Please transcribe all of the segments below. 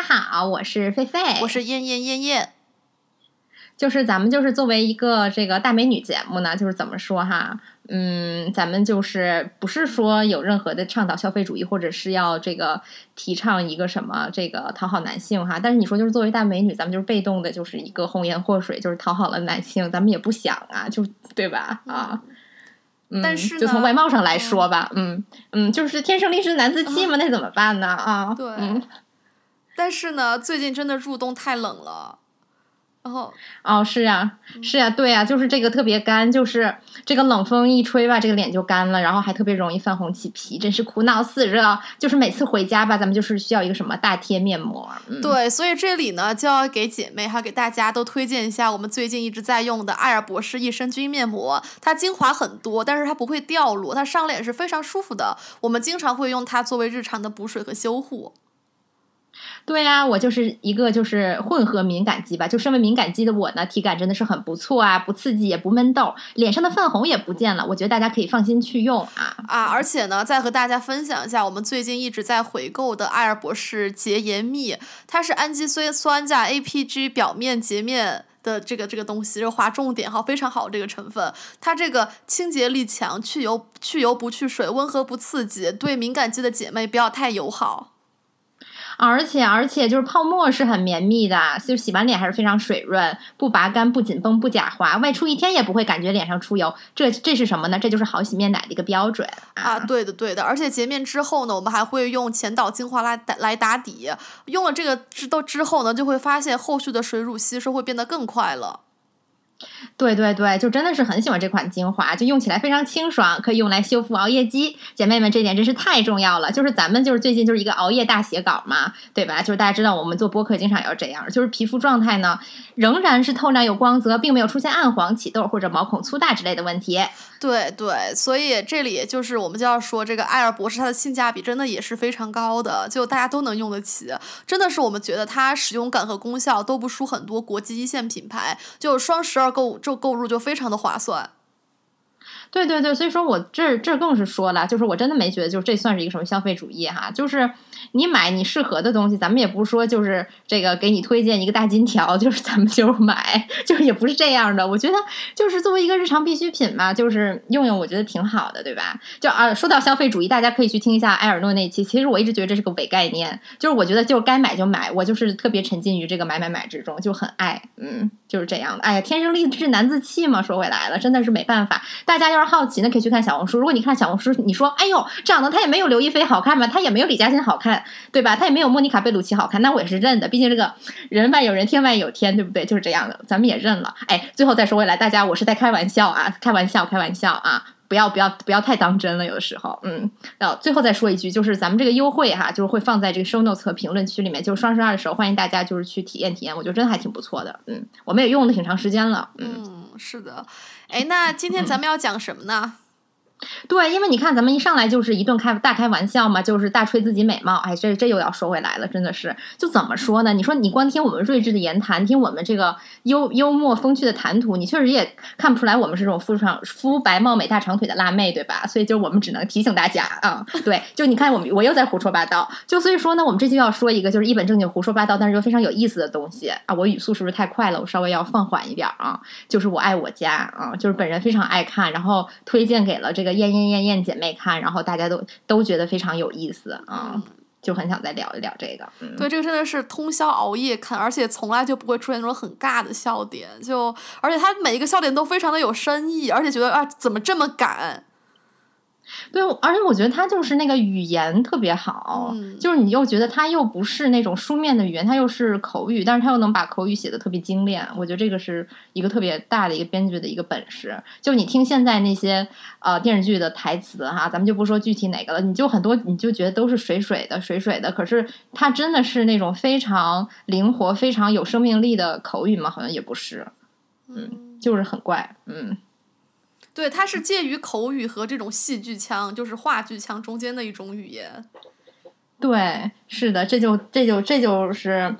家好，我是菲菲，我是燕燕燕燕。就是咱们就是作为一个这个大美女节目呢，就是怎么说哈，嗯，咱们就是不是说有任何的倡导消费主义，或者是要这个提倡一个什么这个讨好男性哈。但是你说就是作为大美女，咱们就是被动的，就是一个红颜祸水，就是讨好了男性，咱们也不想啊，就对吧？啊，但是就从外貌上来说吧，嗯嗯，就是天生丽质难自弃嘛，那怎么办呢？啊，对，但是呢，最近真的入冬太冷了。然后哦，是呀，是呀，对呀，就是这个特别干，就是这个冷风一吹吧，这个脸就干了，然后还特别容易泛红起皮，真是苦恼死了。就是每次回家吧，咱们就是需要一个什么大贴面膜。对，所以这里呢就要给姐妹还有给大家都推荐一下我们最近一直在用的瑷尔博士益生菌面膜，它精华很多，但是它不会掉落，它上脸是非常舒服的。我们经常会用它作为日常的补水和修护。对呀，我就是一个就是混合敏感肌吧，就身为敏感肌的我呢，体感真的是很不错啊，不刺激也不闷痘，脸上的泛红也不见了，我觉得大家可以放心去用啊啊！而且呢，再和大家分享一下，我们最近一直在回购的瑷尔博士洁颜蜜，它是氨基酸酸加 APG 表面洁面的这个这个东西，这划重点哈，非常好这个成分，它这个清洁力强，去油去油不去水，温和不刺激，对敏感肌的姐妹不要太友好。而且而且就是泡沫是很绵密的，就洗完脸还是非常水润，不拔干、不紧绷、不假滑，外出一天也不会感觉脸上出油。这这是什么呢？这就是好洗面奶的一个标准啊！对的对的，而且洁面之后呢，我们还会用前导精华来来打底。用了这个之都之后呢，就会发现后续的水乳吸收会变得更快了。对对对，就真的是很喜欢这款精华，就用起来非常清爽，可以用来修复熬夜肌。姐妹们，这点真是太重要了。就是咱们就是最近就是一个熬夜大写稿嘛，对吧？就是大家知道我们做播客经常要这样，就是皮肤状态呢仍然是透亮有光泽，并没有出现暗黄、起痘或者毛孔粗大之类的问题。对对，所以这里就是我们就要说这个瑷尔博士，它的性价比真的也是非常高的，就大家都能用得起。真的是我们觉得它使用感和功效都不输很多国际一线品牌，就双十二购就购入就非常的划算。对对对，所以说我这这更是说了，就是我真的没觉得，就是这算是一个什么消费主义哈，就是你买你适合的东西，咱们也不是说就是这个给你推荐一个大金条，就是咱们就买，就是也不是这样的。我觉得就是作为一个日常必需品嘛，就是用用，我觉得挺好的，对吧？就啊，说到消费主义，大家可以去听一下埃尔诺那期。其实我一直觉得这是个伪概念，就是我觉得就该买就买，我就是特别沉浸于这个买买买之中，就很爱，嗯，就是这样的。哎呀，天生丽质难自弃嘛，说回来了，真的是没办法，大家要。好奇那可以去看小红书。如果你看小红书，你说哎呦，长得他也没有刘亦菲好看吧？他也没有李嘉欣好看，对吧？他也没有莫妮卡贝鲁奇好看，那我也是认的。毕竟这个人外有人，天外有天，对不对？就是这样的，咱们也认了。哎，最后再说回来，大家我是在开玩笑啊，开玩笑，开玩笑啊，不要不要不要太当真了。有的时候，嗯，要最后再说一句，就是咱们这个优惠哈，就是会放在这个 show notes 和评论区里面。就是双十二的时候，欢迎大家就是去体验体验，我觉得真的还挺不错的。嗯，我们也用了挺长时间了。嗯，是的。哎，那今天咱们要讲什么呢？对，因为你看，咱们一上来就是一顿开大开玩笑嘛，就是大吹自己美貌。哎，这这又要说回来了，真的是，就怎么说呢？你说你光听我们睿智的言谈，听我们这个幽幽默风趣的谈吐，你确实也看不出来我们是这种肤长肤白貌美大长腿的辣妹，对吧？所以就我们只能提醒大家啊，对，就你看我们我又在胡说八道。就所以说呢，我们这就要说一个就是一本正经胡说八道，但是又非常有意思的东西啊。我语速是不是太快了？我稍微要放缓一点啊。就是我爱我家啊，就是本人非常爱看，然后推荐给了这个。艳艳艳艳姐妹看，然后大家都都觉得非常有意思啊，就很想再聊一聊这个。对，这个真的是通宵熬夜看，而且从来就不会出现那种很尬的笑点，就而且他每一个笑点都非常的有深意，而且觉得啊，怎么这么敢？对，而且我觉得他就是那个语言特别好，就是你又觉得他又不是那种书面的语言，他又是口语，但是他又能把口语写的特别精炼。我觉得这个是一个特别大的一个编剧的一个本事。就你听现在那些呃电视剧的台词哈，咱们就不说具体哪个了，你就很多你就觉得都是水水的水水的，可是他真的是那种非常灵活、非常有生命力的口语吗？好像也不是，嗯，就是很怪，嗯。对，它是介于口语和这种戏剧腔，就是话剧腔中间的一种语言。对，是的，这就这就这就是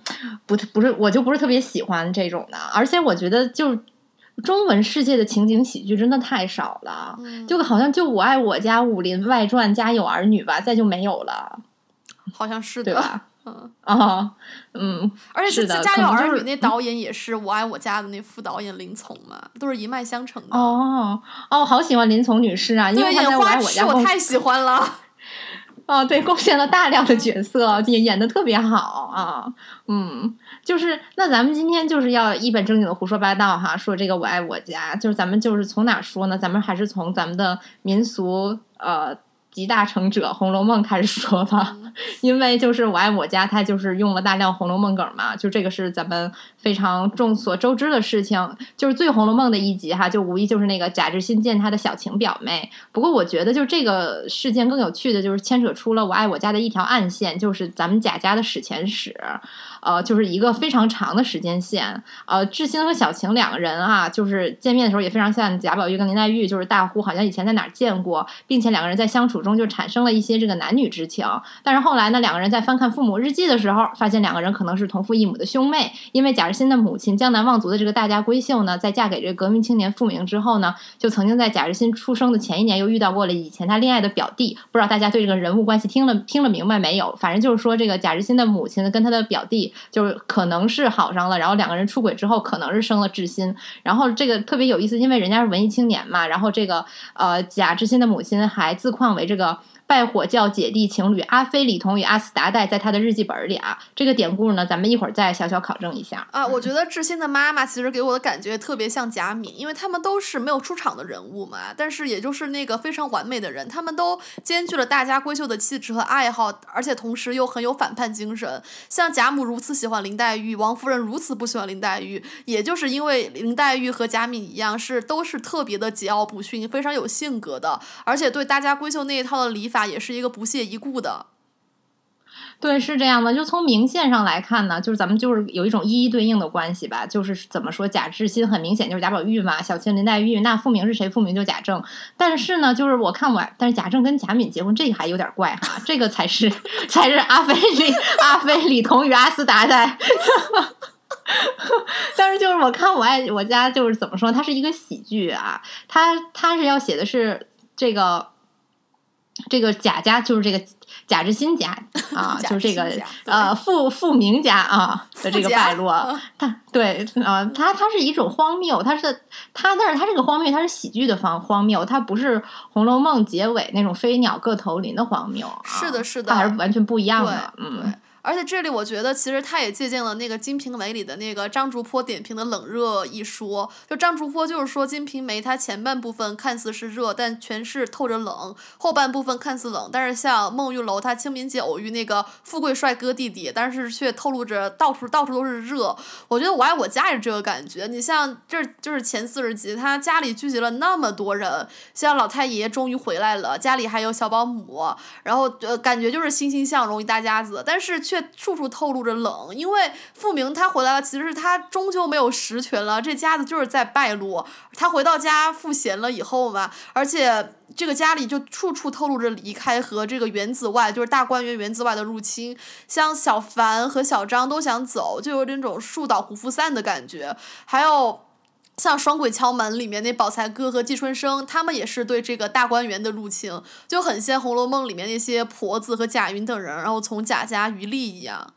不不是，我就不是特别喜欢这种的。而且我觉得，就中文世界的情景喜剧真的太少了，就好像就我爱我家、武林外传、家有儿女吧，再就没有了。好像是对吧？嗯啊，嗯，而且是的《家有儿女》那导演也是《我爱我家》的那副导演林从嘛，都是一脉相承的。哦哦，好喜欢林从女士啊，因，为她在演我爱我家》花痴我太喜欢了。哦，对，贡献了大量的角色，也演的特别好啊。嗯，就是那咱们今天就是要一本正经的胡说八道哈，说这个我爱我家，就是咱们就是从哪说呢？咱们还是从咱们的民俗呃集大成者《红楼梦》开始说吧。因为就是我爱我家，它就是用了大量《红楼梦》梗嘛，就这个是咱们非常众所周知的事情。就是最《红楼梦》的一集哈，就无疑就是那个贾志新见他的小情表妹。不过我觉得就这个事件更有趣的就是牵扯出了我爱我家的一条暗线，就是咱们贾家的史前史。呃，就是一个非常长的时间线。呃，志新和小晴两个人啊，就是见面的时候也非常像贾宝玉跟林黛玉，就是大呼好像以前在哪儿见过，并且两个人在相处中就产生了一些这个男女之情。但是后来呢，两个人在翻看父母日记的时候，发现两个人可能是同父异母的兄妹，因为贾志新的母亲江南望族的这个大家闺秀呢，在嫁给这个革命青年傅明之后呢，就曾经在贾志新出生的前一年又遇到过了以前他恋爱的表弟。不知道大家对这个人物关系听了听了明白没有？反正就是说，这个贾志新的母亲跟他的表弟就是可能是好上了，然后两个人出轨之后，可能是生了志新。然后这个特别有意思，因为人家是文艺青年嘛，然后这个呃贾志新的母亲还自况为这个。拜火教姐弟情侣阿飞、李彤与阿斯达代，在他的日记本里啊，这个典故呢，咱们一会儿再小小考证一下啊。我觉得志新的妈妈其实给我的感觉特别像贾敏，因为他们都是没有出场的人物嘛，但是也就是那个非常完美的人，他们都兼具了大家闺秀的气质和爱好，而且同时又很有反叛精神。像贾母如此喜欢林黛玉，王夫人如此不喜欢林黛玉，也就是因为林黛玉和贾敏一样，是都是特别的桀骜不驯，非常有性格的，而且对大家闺秀那一套的礼法。也是一个不屑一顾的，对，是这样的。就从明线上来看呢，就是咱们就是有一种一一对应的关系吧。就是怎么说，贾志新很明显就是贾宝玉嘛，小青林黛玉，那傅明是谁？傅明就贾政。但是呢，就是我看我，但是贾政跟贾敏结婚，这还有点怪哈，这个才是 才是阿飞李阿飞李彤与阿斯达代。但是就是我看我爱我家就是怎么说，它是一个喜剧啊，它它是要写的是这个。这个贾家就是这个贾志新家啊，就是这个呃傅傅明家啊的这个败落，他对啊，他他是一种荒谬，他是他，但是他这个荒谬，他是喜剧的方荒谬，他不是《红楼梦》结尾那种飞鸟各投林的荒谬，是的，是的，他还是完全不一样的，嗯。而且这里我觉得，其实他也借鉴了那个《金瓶梅》里的那个张竹坡点评的冷热一说。就张竹坡就是说，《金瓶梅》它前半部分看似是热，但全是透着冷；后半部分看似冷，但是像孟玉楼他清明节偶遇那个富贵帅哥弟弟，但是却透露着到处到处都是热。我觉得《我爱我家》也是这个感觉。你像这就是前四十集，他家里聚集了那么多人，像老太爷终于回来了，家里还有小保姆，然后呃感觉就是欣欣向荣一大家子，但是。却处处透露着冷，因为傅明他回来了，其实是他终究没有实权了，这家子就是在败落。他回到家赋闲了以后嘛，而且这个家里就处处透露着离开和这个园子外，就是大观园园子外的入侵。像小凡和小张都想走，就有那种树倒猢狲散的感觉。还有。像《双轨敲门》里面那宝财哥和季春生，他们也是对这个大观园的入侵，就很像《红楼梦》里面那些婆子和贾云等人，然后从贾家渔利一样。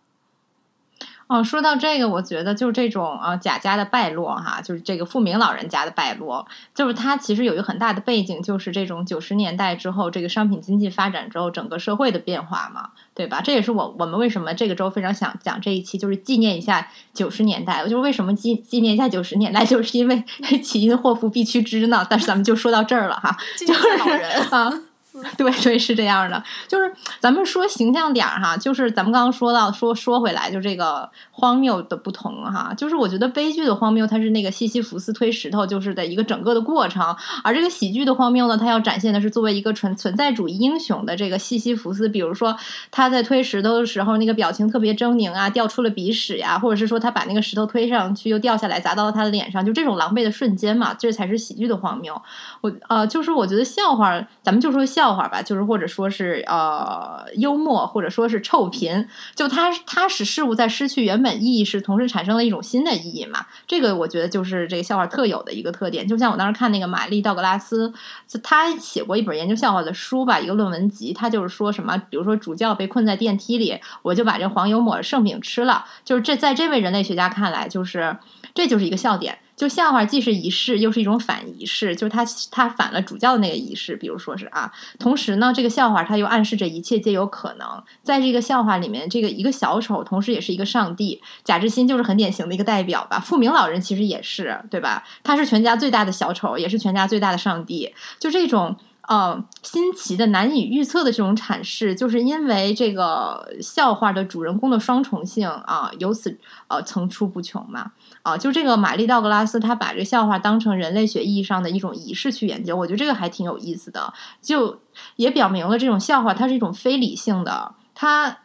哦，说到这个，我觉得就是这种啊贾家的败落哈，就是这个富明老人家的败落，就是他其实有一个很大的背景，就是这种九十年代之后，这个商品经济发展之后，整个社会的变化嘛，对吧？这也是我我们为什么这个周非常想讲这一期，就是纪念一下九十年代。就是为什么纪纪念一下九十年代，就是因为 起因祸福必趋之呢。但是咱们就说到这儿了哈，就是啊。对对是这样的，就是咱们说形象点儿哈，就是咱们刚刚说到说说回来，就这个荒谬的不同哈，就是我觉得悲剧的荒谬它是那个西西弗斯推石头就是的一个整个的过程，而这个喜剧的荒谬呢，它要展现的是作为一个存存在主义英雄的这个西西弗斯，比如说他在推石头的时候那个表情特别狰狞啊，掉出了鼻屎呀，或者是说他把那个石头推上去又掉下来砸到了他的脸上，就这种狼狈的瞬间嘛，这才是喜剧的荒谬。我呃，就是我觉得笑话，咱们就说笑。笑话吧，就是或者说是呃幽默，或者说是臭贫，就它它使事物在失去原本意义时，同时产生了一种新的意义嘛。这个我觉得就是这个笑话特有的一个特点。就像我当时看那个玛丽道格拉斯，他写过一本研究笑话的书吧，一个论文集，他就是说什么，比如说主教被困在电梯里，我就把这黄油抹圣饼吃了，就是这在这位人类学家看来，就是这就是一个笑点。就笑话既是仪式，又是一种反仪式，就是他他反了主教的那个仪式，比如说是啊，同时呢，这个笑话他又暗示着一切皆有可能。在这个笑话里面，这个一个小丑，同时也是一个上帝。贾志新就是很典型的一个代表吧。富明老人其实也是，对吧？他是全家最大的小丑，也是全家最大的上帝。就这种。呃，新奇的、难以预测的这种阐释，就是因为这个笑话的主人公的双重性啊，由此呃层出不穷嘛。啊，就这个玛丽道格拉斯，他把这笑话当成人类学意义上的一种仪式去研究，我觉得这个还挺有意思的。就也表明了这种笑话它是一种非理性的，它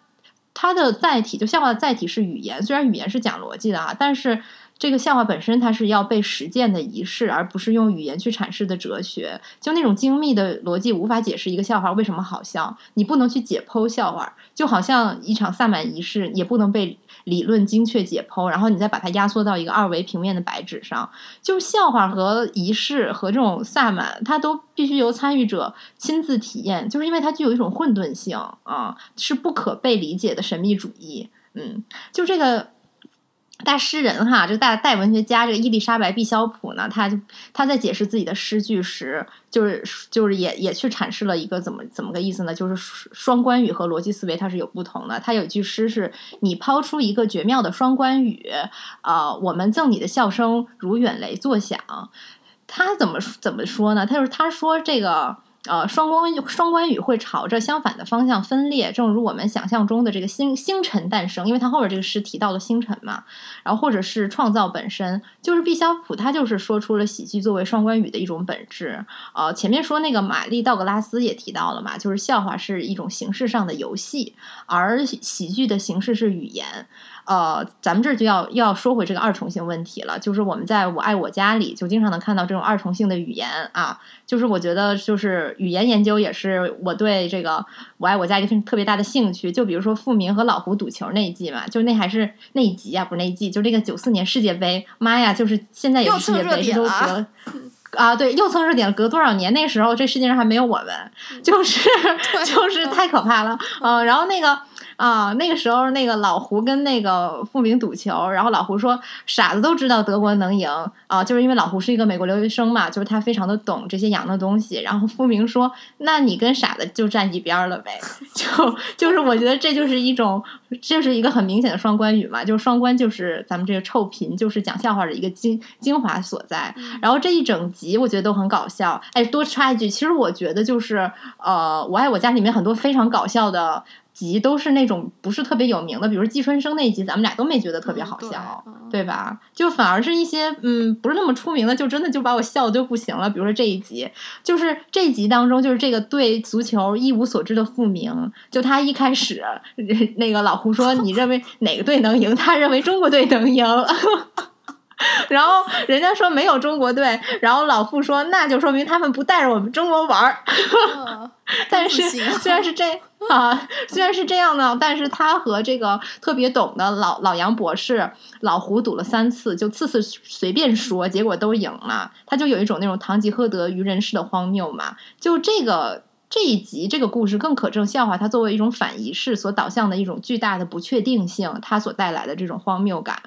它的载体就笑话的载体是语言，虽然语言是讲逻辑的啊，但是。这个笑话本身它是要被实践的仪式，而不是用语言去阐释的哲学。就那种精密的逻辑无法解释一个笑话为什么好笑，你不能去解剖笑话，就好像一场萨满仪式也不能被理论精确解剖，然后你再把它压缩到一个二维平面的白纸上。就笑话和仪式和这种萨满，它都必须由参与者亲自体验，就是因为它具有一种混沌性啊，是不可被理解的神秘主义。嗯，就这个。大诗人哈，这大代文学家这个伊丽莎白·毕肖普呢，他就他在解释自己的诗句时，就是就是也也去阐释了一个怎么怎么个意思呢？就是双关语和逻辑思维它是有不同的。他有一句诗是：“你抛出一个绝妙的双关语，啊，我们赠你的笑声如远雷作响。”他怎么怎么说呢？他就是他说这个。呃，双关双关语会朝着相反的方向分裂，正如我们想象中的这个星星辰诞生，因为它后边这个诗提到了星辰嘛，然后或者是创造本身，就是毕肖普他就是说出了喜剧作为双关语的一种本质。呃，前面说那个玛丽道格拉斯也提到了嘛，就是笑话是一种形式上的游戏，而喜剧的形式是语言。呃，咱们这就要要说回这个二重性问题了，就是我们在我爱我家里就经常能看到这种二重性的语言啊，就是我觉得就是语言研究也是我对这个我爱我家一个特别大的兴趣。就比如说富民和老胡赌球那一季嘛，就那还是那一集啊，不是那一季，就这个九四年世界杯，妈呀，就是现在也是世界杯，这都隔啊，对，又蹭热点，隔多少年？那时候这世界上还没有我们，就是 就是太可怕了，嗯，然后那个。啊，那个时候那个老胡跟那个傅明赌球，然后老胡说傻子都知道德国能赢啊，就是因为老胡是一个美国留学生嘛，就是他非常的懂这些洋的东西。然后傅明说，那你跟傻子就站一边了呗，就就是我觉得这就是一种，这是一个很明显的双关语嘛，就是双关就是咱们这个臭贫就是讲笑话的一个精精华所在。然后这一整集我觉得都很搞笑。哎，多插一句，其实我觉得就是呃，我爱我家里面很多非常搞笑的。集都是那种不是特别有名的，比如季春生那一集，咱们俩都没觉得特别好笑，对吧？就反而是一些嗯不是那么出名的，就真的就把我笑的就不行了。比如说这一集，就是这一集当中，就是这个对足球一无所知的傅明，就他一开始 那个老胡说你认为哪个队能赢，他认为中国队能赢。然后人家说没有中国队，然后老傅说那就说明他们不带着我们中国玩儿。但是虽然是这 啊，虽然是这样呢，但是他和这个特别懂的老老杨博士老胡赌了三次，就次次随便说，结果都赢了。他就有一种那种堂吉诃德愚人式的荒谬嘛。就这个这一集这个故事更可证笑话，它作为一种反仪式所导向的一种巨大的不确定性，它所带来的这种荒谬感。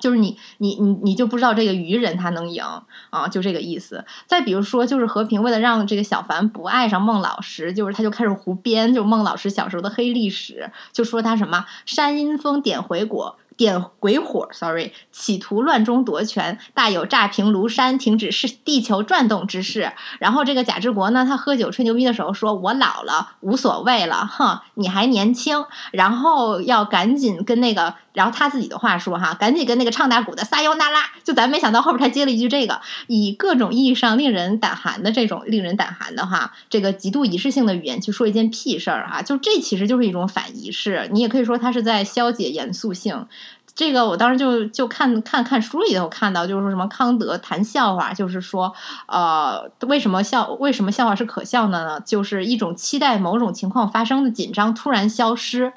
就是你，你，你，你就不知道这个愚人他能赢啊，就这个意思。再比如说，就是和平为了让这个小凡不爱上孟老师，就是他就开始胡编，就孟老师小时候的黑历史，就说他什么山阴风点回果。点鬼火，sorry，企图乱中夺权，大有炸平庐山、停止是地球转动之势。然后这个贾志国呢，他喝酒吹牛逼的时候说：“我老了，无所谓了，哼，你还年轻。”然后要赶紧跟那个，然后他自己的话说哈，赶紧跟那个唱大鼓的撒尤那拉。就咱没想到后边他接了一句这个，以各种意义上令人胆寒的这种令人胆寒的哈，这个极度仪式性的语言去说一件屁事儿哈，就这其实就是一种反仪式。你也可以说他是在消解严肃性。这个我当时就就看看看书里头看到，就是说什么康德谈笑话，就是说，呃，为什么笑为什么笑话是可笑的呢？就是一种期待某种情况发生的紧张突然消失。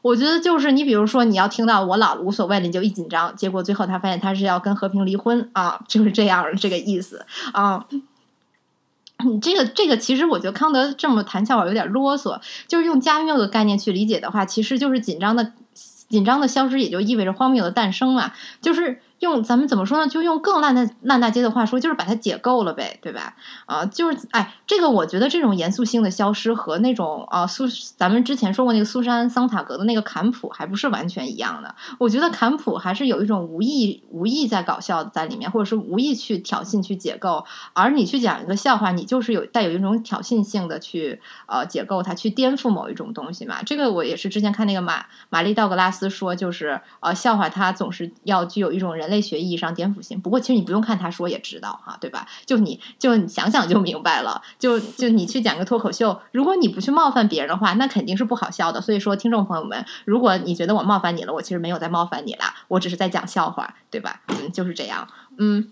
我觉得就是你比如说你要听到我老了无所谓了，你就一紧张，结果最后他发现他是要跟和平离婚啊，就是这样这个意思啊。你这个这个其实我觉得康德这么谈笑话有点啰嗦，就是用加缪的概念去理解的话，其实就是紧张的。紧张的消失也就意味着荒谬的诞生嘛，就是。用咱们怎么说呢？就用更烂的烂大街的话说，就是把它解构了呗，对吧？啊，就是哎，这个我觉得这种严肃性的消失和那种啊苏，咱们之前说过那个苏珊桑塔格的那个坎普还不是完全一样的。我觉得坎普还是有一种无意无意在搞笑在里面，或者是无意去挑衅去解构。而你去讲一个笑话，你就是有带有一种挑衅性的去呃解构它，去颠覆某一种东西嘛。这个我也是之前看那个马玛丽道格拉斯说，就是呃笑话它总是要具有一种人类。类学意义上颠覆性，不过其实你不用看他说也知道哈，对吧？就你就你想想就明白了。就就你去讲个脱口秀，如果你不去冒犯别人的话，那肯定是不好笑的。所以说，听众朋友们，如果你觉得我冒犯你了，我其实没有在冒犯你啦，我只是在讲笑话，对吧？嗯，就是这样，嗯。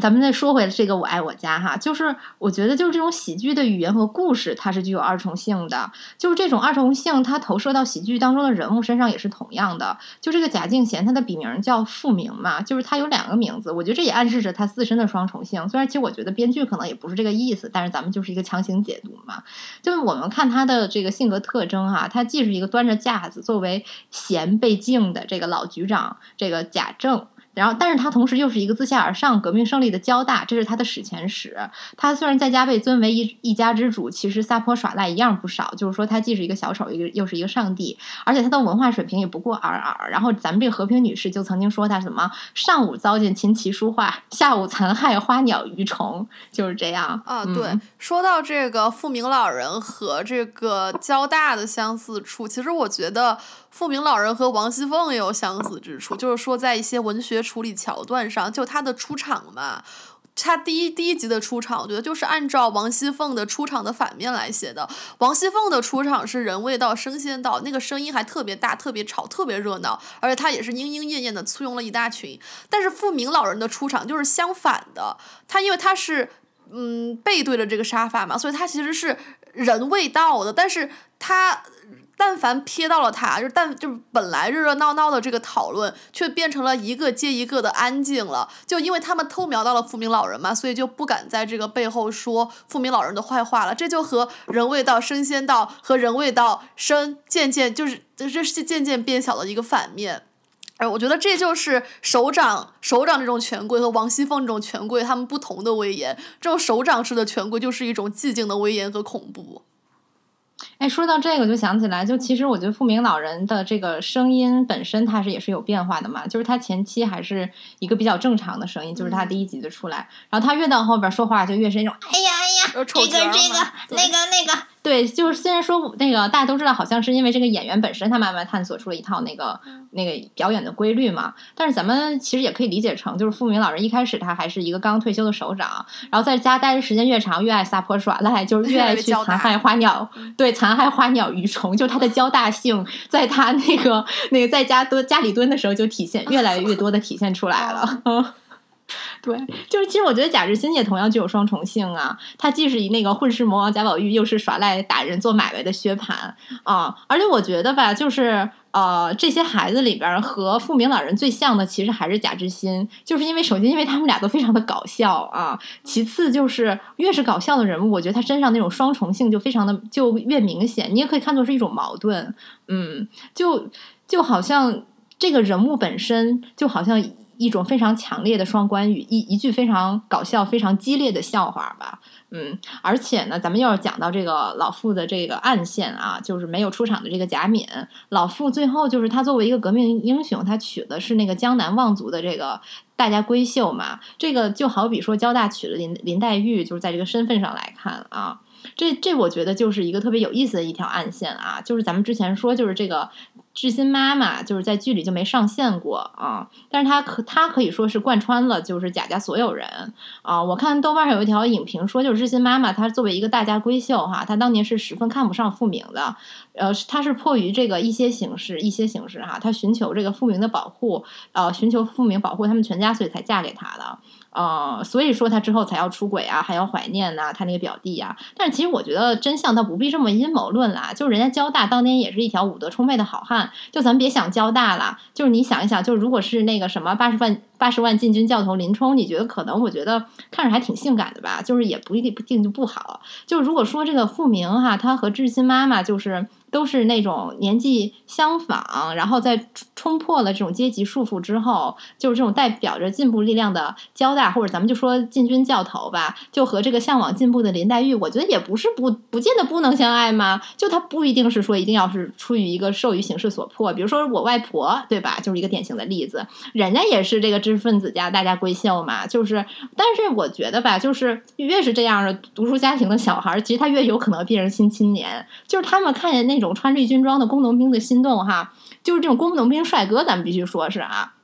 咱们再说回这个《我爱我家》哈，就是我觉得就是这种喜剧的语言和故事，它是具有二重性的。就是这种二重性，它投射到喜剧当中的人物身上也是同样的。就这个贾敬贤，他的笔名叫复明嘛，就是他有两个名字，我觉得这也暗示着他自身的双重性。虽然其实我觉得编剧可能也不是这个意思，但是咱们就是一个强行解读嘛。就是我们看他的这个性格特征哈，他既是一个端着架子作为贤被敬的这个老局长，这个贾政。然后，但是他同时又是一个自下而上革命胜利的交大，这是他的史前史。他虽然在家被尊为一一家之主，其实撒泼耍赖一样不少。就是说，他既是一个小丑，一个又是一个上帝，而且他的文化水平也不过尔尔。然后，咱们这个和平女士就曾经说他什么：上午糟践琴棋书画，下午残害花鸟鱼虫，就是这样。啊，对。说到这个富明老人和这个交大的相似处，其实我觉得。富明老人和王熙凤也有相似之处，就是说在一些文学处理桥段上，就他的出场嘛，他第一第一集的出场，我觉得就是按照王熙凤的出场的反面来写的。王熙凤的出场是人未到声先到，那个声音还特别大，特别吵，特别热闹，而且他也是莺莺燕燕的簇拥了一大群。但是富明老人的出场就是相反的，他因为他是嗯背对着这个沙发嘛，所以他其实是人未到的，但是他。但凡瞥到了他，就但就本来热热闹闹的这个讨论，却变成了一个接一个的安静了。就因为他们偷瞄到了富明老人嘛，所以就不敢在这个背后说富明老人的坏话了。这就和人未到身先到和人未到身渐渐就是这是渐渐变小的一个反面。哎，我觉得这就是首长首长这种权贵和王熙凤这种权贵他们不同的威严。这种首长式的权贵就是一种寂静的威严和恐怖。哎，说到这个，就想起来，就其实我觉得富明老人的这个声音本身，他是也是有变化的嘛。就是他前期还是一个比较正常的声音，就是他第一集就出来，然后他越到后边说话就越是那种，哎呀哎呀，这个这个那个那个。对，就是虽然说那个大家都知道，好像是因为这个演员本身他慢慢探索出了一套那个那个表演的规律嘛。但是咱们其实也可以理解成，就是富明老人一开始他还是一个刚退休的首长，然后在家待的时间越长，越爱撒泼耍赖，就是越爱去残害花鸟，对，残害花鸟鱼虫，就他的交大性，在他那个那个在家蹲家里蹲的时候就体现越来越多的体现出来了。对，就是其实我觉得贾志新也同样具有双重性啊，他既是以那个混世魔王贾宝玉，又是耍赖打人做买卖的薛蟠啊。而且我觉得吧，就是呃，这些孩子里边和富明老人最像的，其实还是贾志新，就是因为首先因为他们俩都非常的搞笑啊，其次就是越是搞笑的人物，我觉得他身上那种双重性就非常的就越明显，你也可以看作是一种矛盾，嗯，就就好像这个人物本身就好像。一种非常强烈的双关语，一一句非常搞笑、非常激烈的笑话吧，嗯，而且呢，咱们又要讲到这个老傅的这个暗线啊，就是没有出场的这个贾敏，老傅最后就是他作为一个革命英雄，他娶的是那个江南望族的这个大家闺秀嘛，这个就好比说交大娶了林林黛玉，就是在这个身份上来看啊，这这我觉得就是一个特别有意思的一条暗线啊，就是咱们之前说就是这个。志新妈妈就是在剧里就没上线过啊，但是她可她可以说是贯穿了就是贾家所有人啊。我看豆瓣上有一条影评说，就是志新妈妈她作为一个大家闺秀哈，她当年是十分看不上傅明的，呃，她是迫于这个一些形式一些形式哈，她寻求这个傅明的保护，呃，寻求傅明保护他们全家，所以才嫁给他的。呃，所以说他之后才要出轨啊，还要怀念呐，他那个表弟呀。但是其实我觉得真相倒不必这么阴谋论啦，就是人家交大当年也是一条武德充沛的好汉，就咱别想交大了，就是你想一想，就如果是那个什么八十万八十万禁军教头林冲，你觉得可能？我觉得看着还挺性感的吧，就是也不一定不定就不好。就如果说这个傅明哈，他和志新妈妈就是。都是那种年纪相仿，然后在冲破了这种阶级束缚之后，就是这种代表着进步力量的交大，或者咱们就说进军教头吧，就和这个向往进步的林黛玉，我觉得也不是不不见得不能相爱吗？就他不一定是说一定要是出于一个受于形势所迫，比如说我外婆，对吧？就是一个典型的例子，人家也是这个知识分子家大家闺秀嘛，就是，但是我觉得吧，就是越是这样的读书家庭的小孩，其实他越有可能变成新青年，就是他们看见那。那种穿绿军装的工农兵的心动哈，就是这种工农兵帅哥，咱们必须说是啊。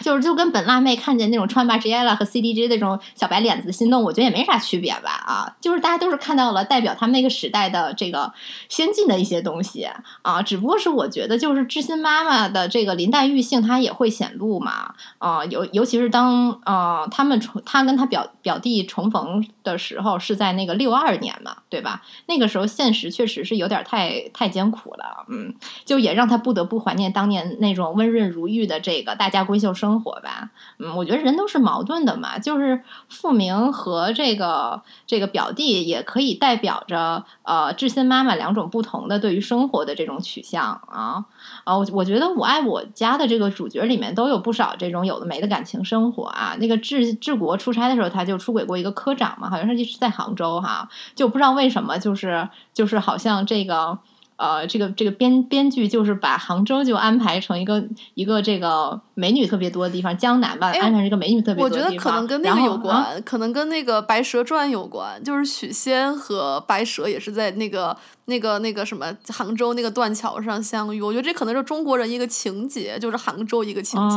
就是就跟本辣妹看见那种穿芭 G L 和 C D G 那种小白脸子的心动，我觉得也没啥区别吧啊，就是大家都是看到了代表他们那个时代的这个先进的一些东西啊，只不过是我觉得就是知心妈妈的这个林黛玉性，她也会显露嘛啊，尤尤其是当呃他们重她跟她表表弟重逢的时候，是在那个六二年嘛，对吧？那个时候现实确实是有点太太艰苦了，嗯，就也让她不得不怀念当年那种温润如玉的这个大家闺秀生。生活吧，嗯，我觉得人都是矛盾的嘛，就是傅明和这个这个表弟也可以代表着呃智新妈妈两种不同的对于生活的这种取向啊啊，我我觉得我爱我家的这个主角里面都有不少这种有的没的感情生活啊。那个治治国出差的时候，他就出轨过一个科长嘛，好像是是在杭州哈，就不知道为什么，就是就是好像这个。呃，这个这个编编剧就是把杭州就安排成一个一个这个美女特别多的地方，江南吧，安排一个美女特别多的地方。我觉得可能跟那个有关，可能跟那个《白蛇传》有关，就是许仙和白蛇也是在那个那个那个什么杭州那个断桥上相遇。我觉得这可能是中国人一个情节，就是杭州一个情节，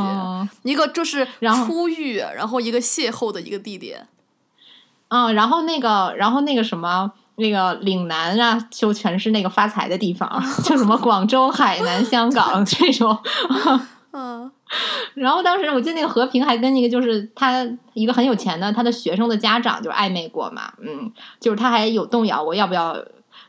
一个就是初遇，然后一个邂逅的一个地点。嗯，然后那个，然后那个什么。那个岭南啊，就全是那个发财的地方，就什么广州、海南、香港这种。嗯，然后当时我记得那个和平还跟那个就是他一个很有钱的他的学生的家长就是暧昧过嘛，嗯，就是他还有动摇过要不要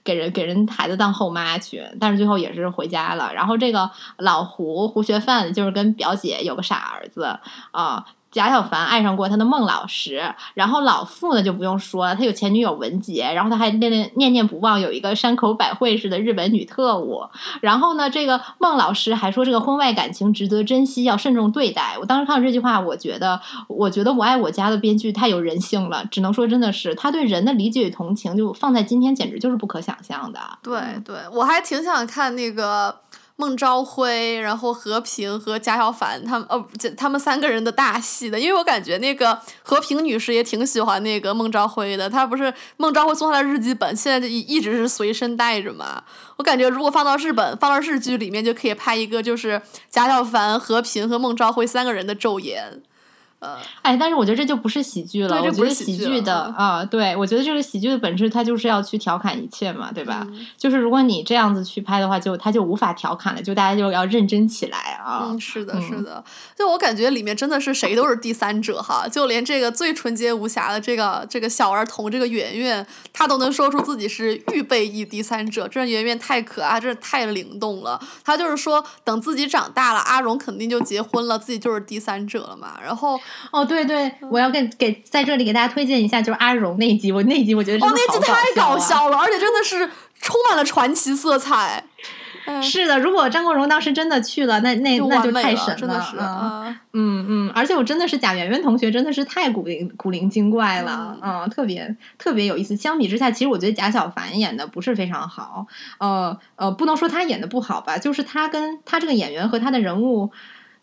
给人给人孩子当后妈去，但是最后也是回家了。然后这个老胡胡学范就是跟表姐有个傻儿子啊。贾小凡爱上过他的孟老师，然后老傅呢就不用说了，他有前女友文杰，然后他还念念念念不忘有一个山口百惠似的日本女特务，然后呢，这个孟老师还说这个婚外感情值得珍惜，要慎重对待。我当时看到这句话，我觉得，我觉得我爱我家的编剧太有人性了，只能说真的是他对人的理解与同情，就放在今天简直就是不可想象的。对对，我还挺想看那个。孟昭辉，然后和平和贾小凡他们，哦，他们三个人的大戏的，因为我感觉那个和平女士也挺喜欢那个孟昭辉的，她不是孟昭辉送她的日记本，现在就一一直是随身带着嘛。我感觉如果放到日本，放到日剧里面，就可以拍一个就是贾小凡、和平和孟昭辉三个人的昼颜。哎，但是我觉得这就不是喜剧了。这不是喜剧的啊，对我觉得这个喜剧的本质，它就是要去调侃一切嘛，对吧？就是如果你这样子去拍的话，就它就无法调侃了，就大家就要认真起来啊。嗯，是的，是的。就我感觉里面真的是谁都是第三者哈，就连这个最纯洁无瑕的这个这个小儿童这个圆圆，他都能说出自己是预备役第三者。这圆圆太可爱，真是太灵动了。他就是说，等自己长大了，阿荣肯定就结婚了，自己就是第三者了嘛。然后。哦，对对，我要给给在这里给大家推荐一下，就是阿荣那一集，我那一集我觉得真的好搞笑了，而且真的是充满了传奇色彩。是的，如果张国荣当时真的去了，那那那就太神了，是嗯嗯，而且我真的是贾圆圆同学，真的是太古灵古灵精怪了，嗯，特别特别有意思。相比之下，其实我觉得贾小凡演的不是非常好，呃呃，不能说他演的不好吧，就是他跟他这个演员和他的人物。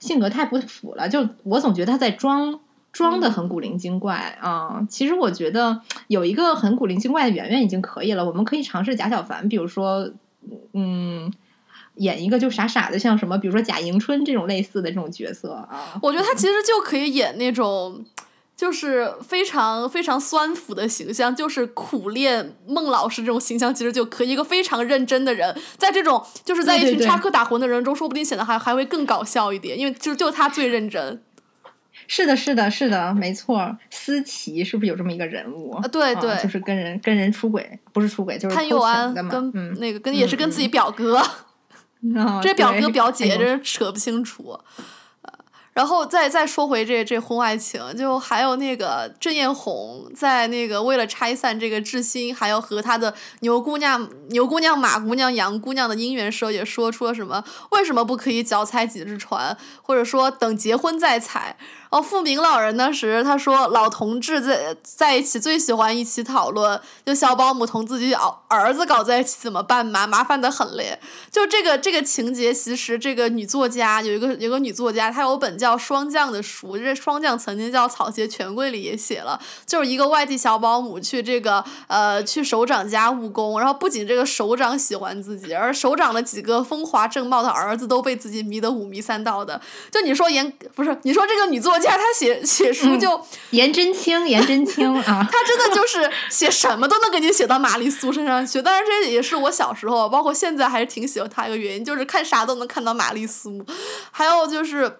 性格太不符了，就我总觉得他在装装的很古灵精怪啊。其实我觉得有一个很古灵精怪的圆圆已经可以了。我们可以尝试贾小凡，比如说，嗯，演一个就傻傻的，像什么比如说贾迎春这种类似的这种角色啊。我觉得他其实就可以演那种。就是非常非常酸腐的形象，就是苦练孟老师这种形象，其实就可以一个非常认真的人，在这种就是在一群插科打诨的人中，说不定显得还还会更搞笑一点，因为就就他最认真。是的，是的，是的，没错。思琪是不是有这么一个人物？啊，对对，就是跟人跟人出轨，不是出轨就是潘佑安跟那个跟也是跟自己表哥，这表哥表姐这扯不清楚。然后再再说回这这婚外情，就还有那个郑艳红在那个为了拆散这个志新，还要和他的牛姑娘、牛姑娘、马姑娘、杨姑娘的姻缘时候，也说出了什么？为什么不可以脚踩几只船，或者说等结婚再踩？哦，富明老人那时他说，老同志在在一起最喜欢一起讨论，就小保姆同自己儿儿子搞在一起怎么办嘛？麻烦的很嘞。就这个这个情节，其实这个女作家有一个有个女作家，她有本叫《霜降》的书，这《霜降》曾经叫《草鞋权贵》里也写了，就是一个外地小保姆去这个呃去首长家务工，然后不仅这个首长喜欢自己，而首长的几个风华正茂的儿子都被自己迷得五迷三道的。就你说严不是你说这个女作。家他写 写书就颜真卿，颜真卿啊，他真的就是写什么都能给你写到玛丽苏身上去。当然，这也是我小时候，包括现在还是挺喜欢他一个原因，就是看啥都能看到玛丽苏。还有就是。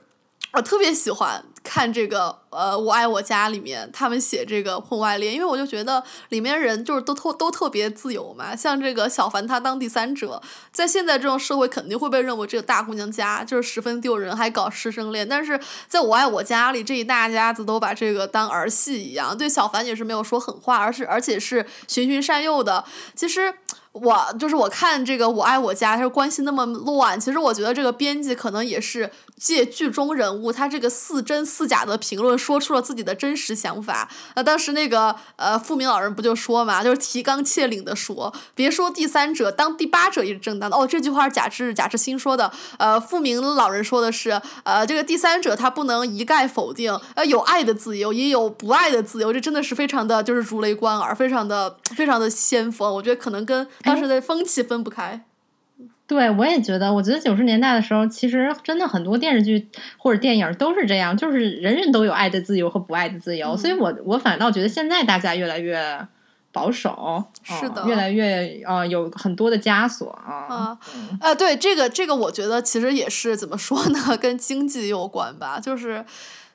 我特别喜欢看这个，呃，我爱我家里面他们写这个婚外恋，因为我就觉得里面人就是都特都特别自由嘛。像这个小凡他当第三者，在现在这种社会肯定会被认为这个大姑娘家就是十分丢人，还搞师生恋。但是在我爱我家里，这一大家子都把这个当儿戏一样，对小凡也是没有说狠话，而是而且是循循善诱的。其实。我就是我看这个《我爱我家》，他说关系那么乱，其实我觉得这个编辑可能也是借剧中人物他这个似真似假的评论，说出了自己的真实想法。那当时那个呃富明老人不就说嘛，就是提纲挈领的说，别说第三者，当第八者也是正当的。哦，这句话是贾志贾志新说的。呃，富明老人说的是，呃，这个第三者他不能一概否定，呃，有爱的自由，也有不爱的自由，这真的是非常的就是如雷贯耳，非常的非常的先锋。我觉得可能跟当时的风气分不开，对我也觉得，我觉得九十年代的时候，其实真的很多电视剧或者电影都是这样，就是人人都有爱的自由和不爱的自由。所以我我反倒觉得现在大家越来越保守，是的，越来越呃有很多的枷锁啊啊，对这个这个，我觉得其实也是怎么说呢，跟经济有关吧，就是。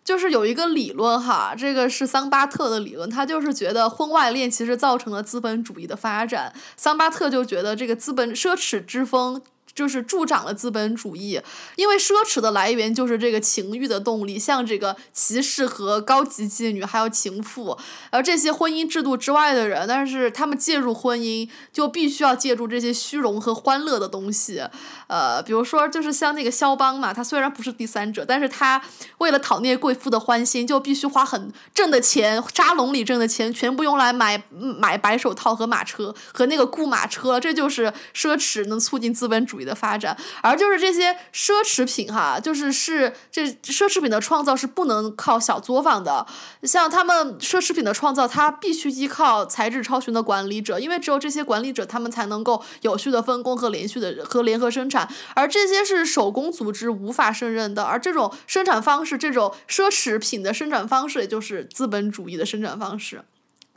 就是有一个理论哈，这个是桑巴特的理论，他就是觉得婚外恋其实造成了资本主义的发展。桑巴特就觉得这个资本奢侈之风。就是助长了资本主义，因为奢侈的来源就是这个情欲的动力，像这个骑士和高级妓女，还有情妇，而这些婚姻制度之外的人，但是他们介入婚姻就必须要借助这些虚荣和欢乐的东西，呃，比如说就是像那个肖邦嘛，他虽然不是第三者，但是他为了讨那些贵妇的欢心，就必须花很挣的钱，扎笼里挣的钱全部用来买买白手套和马车和那个雇马车，这就是奢侈能促进资本主义。的发展，而就是这些奢侈品哈，就是是这奢侈品的创造是不能靠小作坊的，像他们奢侈品的创造，它必须依靠才智超群的管理者，因为只有这些管理者，他们才能够有序的分工和连续的和联合生产，而这些是手工组织无法胜任的，而这种生产方式，这种奢侈品的生产方式，也就是资本主义的生产方式。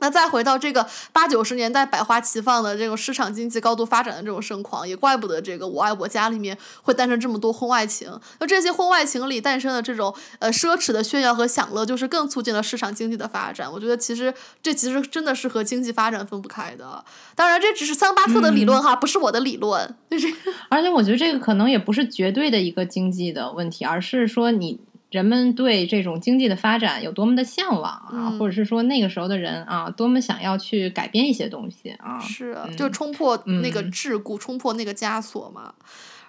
那再回到这个八九十年代百花齐放的这种市场经济高度发展的这种盛况，也怪不得这个我爱我家里面会诞生这么多婚外情。那这些婚外情里诞生的这种呃奢侈的炫耀和享乐，就是更促进了市场经济的发展。我觉得其实这其实真的是和经济发展分不开的。当然这只是桑巴特的理论哈，不是我的理论。就是而且我觉得这个可能也不是绝对的一个经济的问题，而是说你。人们对这种经济的发展有多么的向往啊，或者是说那个时候的人啊，多么想要去改变一些东西啊？是，就冲破那个桎梏，冲破那个枷锁嘛。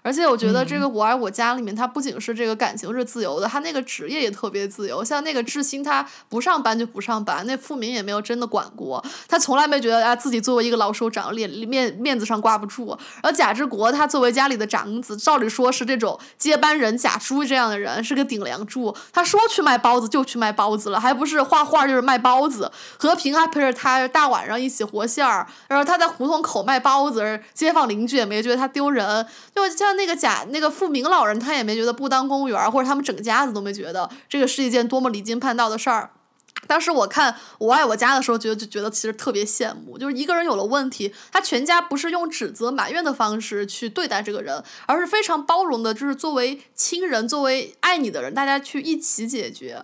而且我觉得这个《我爱我家》里面，他不仅是这个感情是自由的，他那个职业也特别自由。像那个志新，他不上班就不上班，那富民也没有真的管过，他从来没觉得啊自己作为一个老首长，脸面面子上挂不住。而贾志国，他作为家里的长子，照理说是这种接班人贾珠这样的人，是个顶梁柱。他说去卖包子就去卖包子了，还不是画画就是卖包子。和平还陪着他大晚上一起和馅儿，然后他在胡同口卖包子，街坊邻居也没觉得他丢人。就像。那个贾那个富明老人，他也没觉得不当公务员，或者他们整家子都没觉得这个是一件多么离经叛道的事儿。当时我看《我爱我家》的时候，觉得就觉得其实特别羡慕，就是一个人有了问题，他全家不是用指责埋怨的方式去对待这个人，而是非常包容的，就是作为亲人，作为爱你的人，大家去一起解决。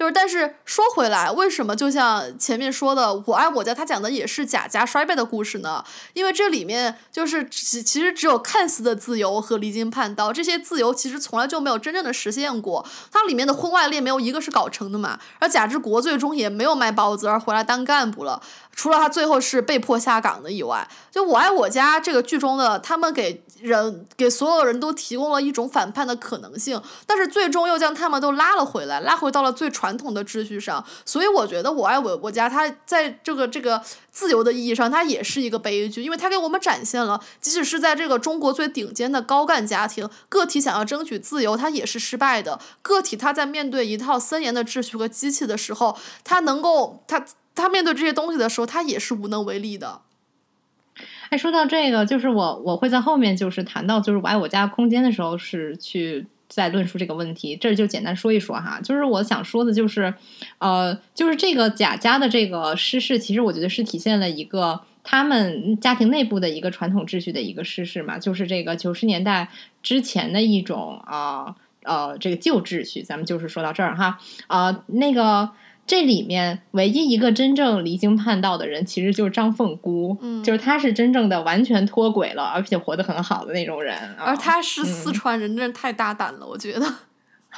就是，但是说回来，为什么就像前面说的，《我爱我家》他讲的也是贾家衰败的故事呢？因为这里面就是其其实只有看似的自由和离经叛道，这些自由其实从来就没有真正的实现过。它里面的婚外恋没有一个是搞成的嘛，而贾志国最终也没有卖包子而回来当干部了。除了他最后是被迫下岗的以外，就《我爱我家》这个剧中的他们给人给所有人都提供了一种反叛的可能性，但是最终又将他们都拉了回来，拉回到了最传统的秩序上。所以我觉得《我爱我我家》它在这个这个自由的意义上，它也是一个悲剧，因为它给我们展现了，即使是在这个中国最顶尖的高干家庭，个体想要争取自由，它也是失败的。个体他在面对一套森严的秩序和机器的时候，他能够他。他面对这些东西的时候，他也是无能为力的。哎，说到这个，就是我我会在后面就是谈到就是我爱我家空间的时候，是去再论述这个问题。这就简单说一说哈，就是我想说的，就是呃，就是这个贾家的这个失事，其实我觉得是体现了一个他们家庭内部的一个传统秩序的一个失事嘛，就是这个九十年代之前的一种啊呃这个旧秩序。咱们就是说到这儿哈啊那个。这里面唯一一个真正离经叛道的人，其实就是张凤姑，嗯就是他是真正的完全脱轨了，而且活得很好的那种人。而他是四川人，真是太大胆了，我觉得。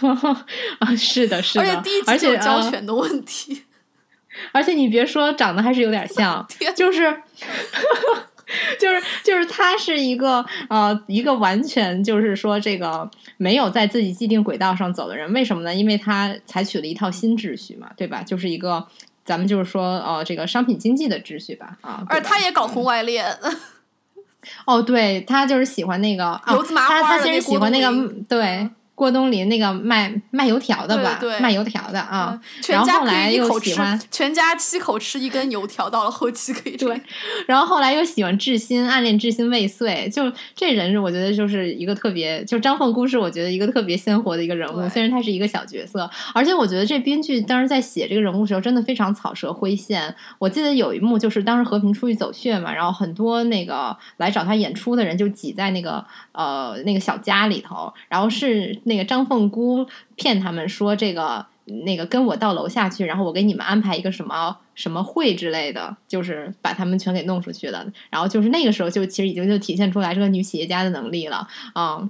啊，是的，是的，而且第一集有交权的问题。而且你别说，长得还是有点像，就是。就是就是他是一个呃一个完全就是说这个没有在自己既定轨道上走的人，为什么呢？因为他采取了一套新秩序嘛，对吧？就是一个咱们就是说呃这个商品经济的秩序吧啊。而他也搞婚外恋。哦，对他就是喜欢那个 油子麻花他其实喜欢那个对。郭冬临那个卖卖油条的吧，卖油条的啊，然后后来又喜欢全家七口吃一根油条，到了后期可以对，然后后来又喜欢志新，暗恋志新未遂，就这人我觉得就是一个特别，就张凤姑是我觉得一个特别鲜活的一个人物，虽然他是一个小角色，而且我觉得这编剧当时在写这个人物时候真的非常草蛇灰线。我记得有一幕就是当时和平出去走穴嘛，然后很多那个来找他演出的人就挤在那个呃那个小家里头，然后是。那个张凤姑骗他们说这个那个跟我到楼下去，然后我给你们安排一个什么什么会之类的，就是把他们全给弄出去了。然后就是那个时候就其实已经就体现出来这个女企业家的能力了啊，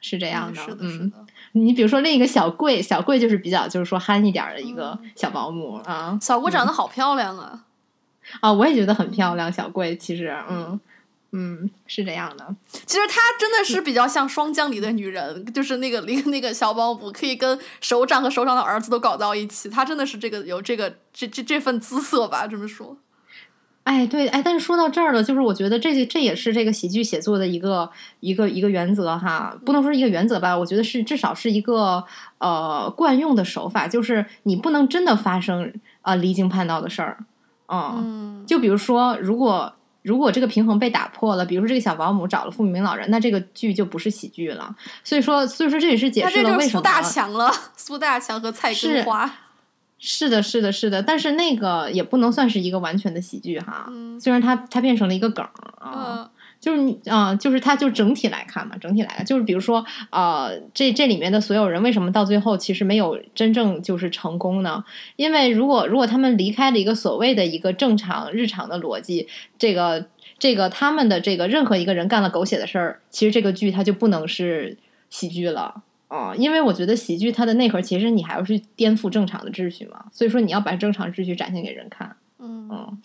是这样的。嗯，你比如说另一个小贵，小贵就是比较就是说憨一点的一个小保姆啊。小贵长得好漂亮啊！啊，我也觉得很漂亮，小贵其实嗯。嗯，是这样的。其实她真的是比较像霜降里的女人，就是那个 那个那个小保姆，可以跟首长和首长的儿子都搞到一起。她真的是这个有这个这这这份姿色吧？这么说。哎，对，哎，但是说到这儿了，就是我觉得这这也是这个喜剧写作的一个一个一个原则哈，不能说一个原则吧，我觉得是至少是一个呃惯用的手法，就是你不能真的发生啊离经叛道的事儿，嗯，就比如说如果。如果这个平衡被打破了，比如说这个小保姆找了付明老人，那这个剧就不是喜剧了。所以说，所以说这也是解释了为什么苏大强了，苏大强和蔡根花。是的，是的，是的，但是那个也不能算是一个完全的喜剧哈。虽然它它变成了一个梗啊。就是你啊，就是它，就整体来看嘛，整体来看，就是比如说，呃，这这里面的所有人为什么到最后其实没有真正就是成功呢？因为如果如果他们离开了一个所谓的一个正常日常的逻辑，这个这个他们的这个任何一个人干了狗血的事儿，其实这个剧它就不能是喜剧了啊，因为我觉得喜剧它的内核其实你还要去颠覆正常的秩序嘛，所以说你要把正常秩序展现给人看，嗯嗯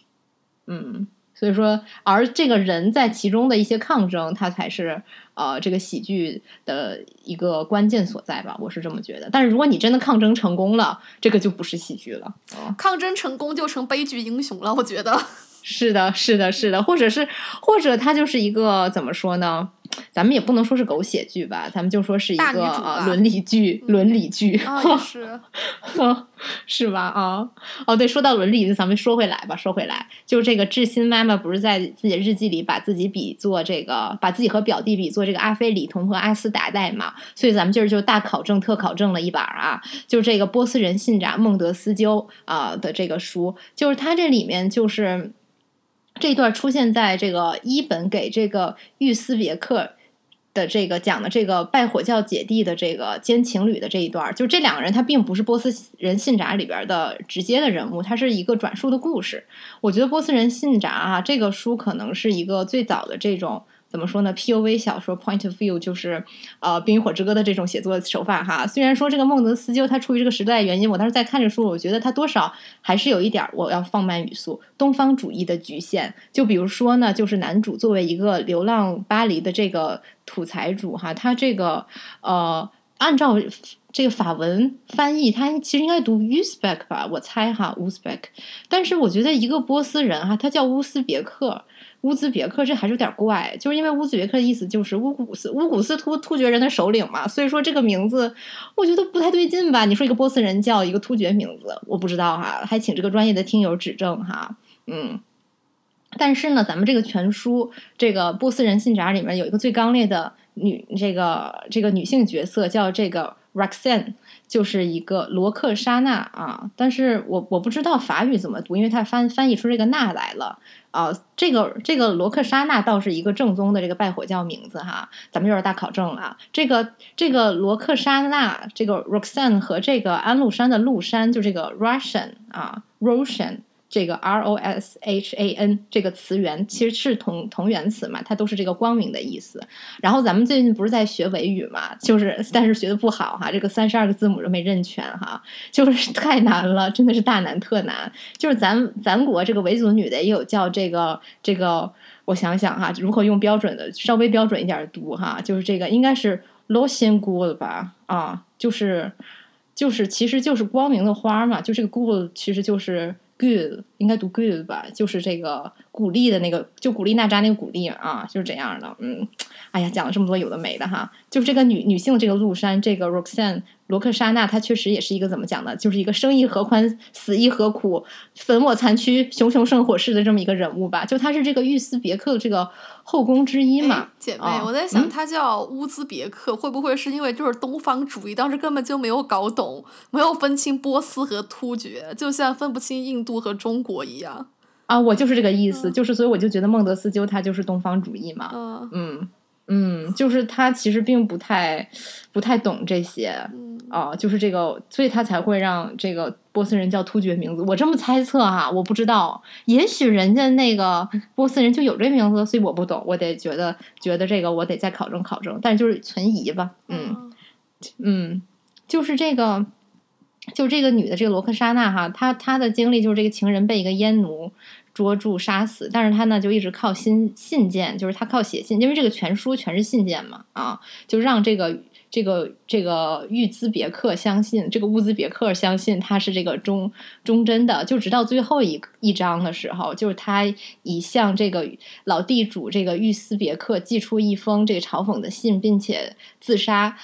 嗯。所以说，而这个人在其中的一些抗争，他才是呃这个喜剧的一个关键所在吧，我是这么觉得。但是如果你真的抗争成功了，这个就不是喜剧了。抗争成功就成悲剧英雄了，我觉得。是的，是的，是的，或者是或者他就是一个怎么说呢？咱们也不能说是狗血剧吧，咱们就说是一个大女主吧呃伦理剧，伦理剧。啊，也是，是吧？啊，哦，对，说到伦理，咱们说回来吧，说回来，就是这个志新妈妈不是在自己的日记里把自己比作这个，把自己和表弟比作这个阿非里童和阿斯达代嘛，所以咱们今儿就大考证、特考证了一把啊，就是这个波斯人信札孟德斯鸠啊、的这个书，就是它这里面就是这一段出现在这个伊本给这个玉斯别克。的这个讲的这个拜火教姐弟的这个奸情侣的这一段，就这两个人他并不是波斯人信札里边的直接的人物，他是一个转述的故事。我觉得波斯人信札啊，这个书可能是一个最早的这种怎么说呢？POV 小说 point of view 就是呃《冰与火之歌》的这种写作手法哈。虽然说这个孟德斯鸠他出于这个时代原因，我当时在看这书，我觉得他多少还是有一点儿我要放慢语速，东方主义的局限。就比如说呢，就是男主作为一个流浪巴黎的这个土财主哈，他这个呃按照。这个法文翻译，他其实应该读 Uzbek 吧，我猜哈 Uzbek。但是我觉得一个波斯人哈，他叫乌斯别克，乌兹别克这还是有点怪，就是因为乌兹别克的意思就是乌古斯乌古斯突突厥人的首领嘛，所以说这个名字我觉得不太对劲吧？你说一个波斯人叫一个突厥名字，我不知道哈，还请这个专业的听友指正哈，嗯。但是呢，咱们这个全书这个波斯人信札里面有一个最刚烈的女这个这个女性角色，叫这个 Roxanne，就是一个罗克沙娜啊。但是我我不知道法语怎么读，因为它翻翻译出这个娜来了啊。这个这个罗克沙娜倒是一个正宗的这个拜火教名字哈。咱们又是大考证了，这个这个罗克沙娜，这个 Roxanne 和这个安禄山的禄山，就这个 Russian 啊，Russian。这个 R O S H A N 这个词源其实是同同源词嘛，它都是这个光明的意思。然后咱们最近不是在学维语嘛，就是但是学的不好哈，这个三十二个字母都没认全哈，就是 太难了，真的是大难特难。就是咱咱国这个维族女的也有叫这个这个，我想想哈，如何用标准的稍微标准一点读哈，就是这个应该是 lo s i n g u 了吧啊，就是就是其实就是光明的花嘛，就这个 gu 其实就是。Good 应该读 good 吧，就是这个鼓励的那个，就古力娜扎那个鼓励啊，就是这样的。嗯，哎呀，讲了这么多有的没的哈，就是这个女女性这个陆山，这个 Roxanne 罗克莎娜，她确实也是一个怎么讲呢？就是一个生亦何欢，死亦何苦，粉我残躯，熊熊圣火似的这么一个人物吧。就她是这个玉斯别克这个后宫之一嘛。姐妹，啊我在想，她叫乌兹别克，会不会是因为就是东方主义，当时根本就没有搞懂，没有分清波斯和突厥，就像分不清印度和中国一样。啊，我就是这个意思，嗯就是所以我就觉得孟德斯鸠他就是东方主义嘛。嗯嗯嗯，就是他其实并不太不太懂这些。嗯哦，就是这个，所以他才会让这个波斯人叫突厥名字。我这么猜测哈，我不知道，也许人家那个波斯人就有这名字，所以我不懂，我得觉得觉得这个我得再考证考证，但是就是存疑吧。嗯嗯，就是这个，就这个女的这个罗克莎娜哈，她她的经历就是这个情人被一个阉奴捉住杀死，但是他呢就一直靠信信件，就是他靠写信，因为这个全书全是信件嘛啊，就让这个。这个这个玉兹别克相信，这个乌兹别克相信他是这个忠忠贞的，就直到最后一一章的时候，就是他以向这个老地主这个玉斯别克寄出一封这个嘲讽的信，并且自杀。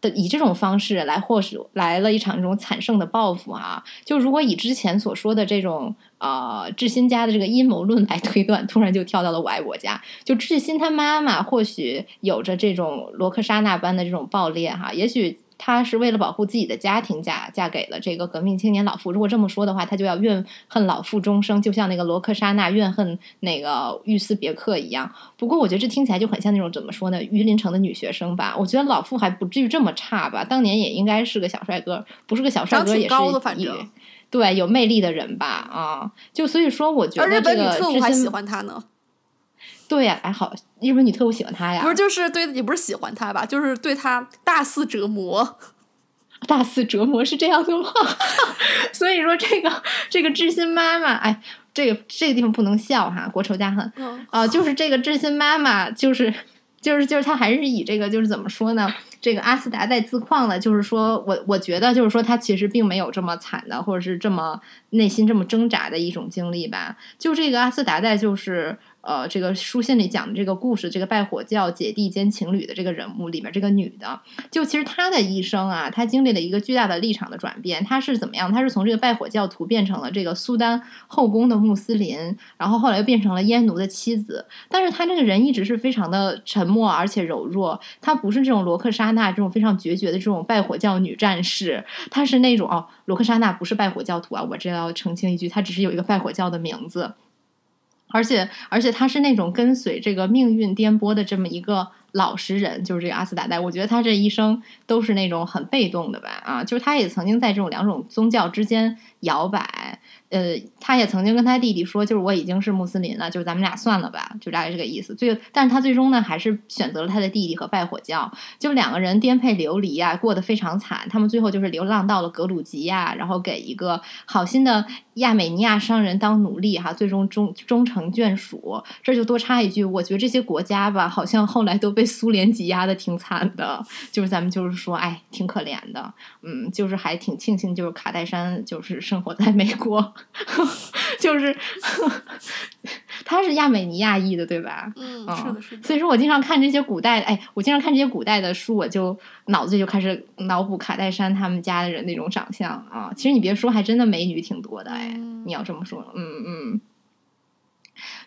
的以这种方式来获取来了一场这种惨胜的报复啊！就如果以之前所说的这种呃志新家的这个阴谋论来推断，突然就跳到了我爱我家。就志新他妈妈或许有着这种罗克莎娜般的这种暴烈哈，也许她是为了保护自己的家庭嫁嫁给了这个革命青年老妇。如果这么说的话，她就要怨恨老妇终生，就像那个罗克莎娜怨恨那个玉斯别克一样。不过我觉得这听起来就很像那种怎么说呢，榆林城的女学生吧。我觉得老傅还不至于这么差吧，当年也应该是个小帅哥，不是个小帅哥也是高的反一正对有魅力的人吧啊。就所以说，我觉而日本女得这个知心特务还喜欢他呢，对呀，还好日本女特务喜欢他呀，不是就是对，也不是喜欢他吧，就是对他大肆折磨。大肆折磨是这样的吗？所以说这个这个知心妈妈，哎，这个这个地方不能笑哈，国仇家恨。嗯啊、就是这个知心妈妈，就是就是就是他还是以这个就是怎么说呢？这个阿斯达在自况了，就是说我我觉得就是说他其实并没有这么惨的，或者是这么内心这么挣扎的一种经历吧。就这个阿斯达在就是。呃，这个书信里讲的这个故事，这个拜火教姐弟间情侣的这个人物里面，这个女的，就其实她的一生啊，她经历了一个巨大的立场的转变。她是怎么样？她是从这个拜火教徒变成了这个苏丹后宫的穆斯林，然后后来又变成了阉奴的妻子。但是她这个人一直是非常的沉默而且柔弱，她不是这种罗克莎娜这种非常决绝的这种拜火教女战士，她是那种哦，罗克莎娜不是拜火教徒啊，我这要澄清一句，她只是有一个拜火教的名字。而且，而且他是那种跟随这个命运颠簸的这么一个老实人，就是这个阿斯达代。我觉得他这一生都是那种很被动的吧，啊，就是他也曾经在这种两种宗教之间摇摆。呃，他也曾经跟他弟弟说，就是我已经是穆斯林了，就是咱们俩算了吧，就大概这个意思。最，但是他最终呢，还是选择了他的弟弟和拜火教，就两个人颠沛流离啊，过得非常惨。他们最后就是流浪到了格鲁吉亚，然后给一个好心的亚美尼亚商人当奴隶，哈，最终终终成眷属。这就多插一句，我觉得这些国家吧，好像后来都被苏联挤压的挺惨的，就是咱们就是说，哎，挺可怜的，嗯，就是还挺庆幸，就是卡戴珊就是生活在美国。就是 他是亚美尼亚裔的，对吧？嗯，是的，是的。所以说我经常看这些古代，哎，我经常看这些古代的书，我就脑子里就开始脑补卡戴珊他们家的人那种长相啊。其实你别说，还真的美女挺多的，哎，你要这么说，嗯嗯。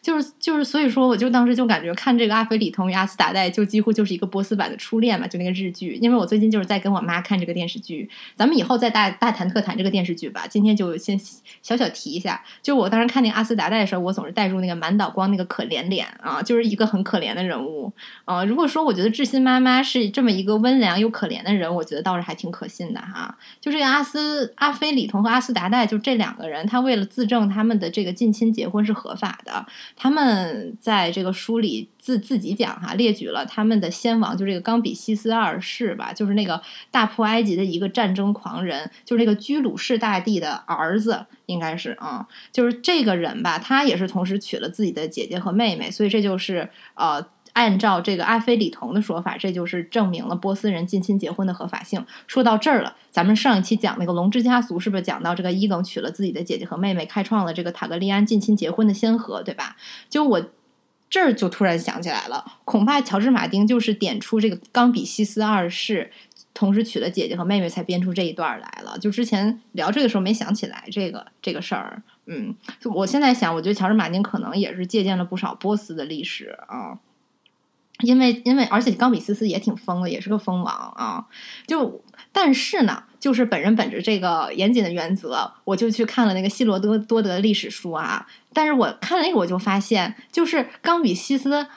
就是就是，所以说，我就当时就感觉看这个《阿飞里同与阿斯达代》，就几乎就是一个波斯版的初恋嘛，就那个日剧。因为我最近就是在跟我妈看这个电视剧，咱们以后再大大谈特谈这个电视剧吧。今天就先小小提一下，就我当时看那个阿斯达代的时候，我总是带入那个满岛光那个可怜脸啊，就是一个很可怜的人物啊。如果说我觉得智心妈妈是这么一个温良又可怜的人，我觉得倒是还挺可信的哈。就这个阿斯阿飞里同和阿斯达代，就这两个人，他为了自证他们的这个近亲结婚是合法的。他们在这个书里自自己讲哈，列举了他们的先王，就这个冈比西斯二世吧，就是那个大破埃及的一个战争狂人，就是那个居鲁士大帝的儿子，应该是啊，就是这个人吧，他也是同时娶了自己的姐姐和妹妹，所以这就是呃。按照这个阿非里同的说法，这就是证明了波斯人近亲结婚的合法性。说到这儿了，咱们上一期讲那个龙之家族，是不是讲到这个伊耿娶了自己的姐姐和妹妹，开创了这个塔格利安近亲结婚的先河，对吧？就我这儿就突然想起来了，恐怕乔治马丁就是点出这个冈比西斯二世同时娶了姐姐和妹妹，才编出这一段来了。就之前聊这个时候没想起来这个这个事儿，嗯，我现在想，我觉得乔治马丁可能也是借鉴了不少波斯的历史啊。因为，因为，而且冈比西斯也挺疯的，也是个疯王啊。就，但是呢，就是本人本着这个严谨的原则，我就去看了那个希罗多多德的历史书啊。但是我看了那个，我就发现，就是冈比西斯。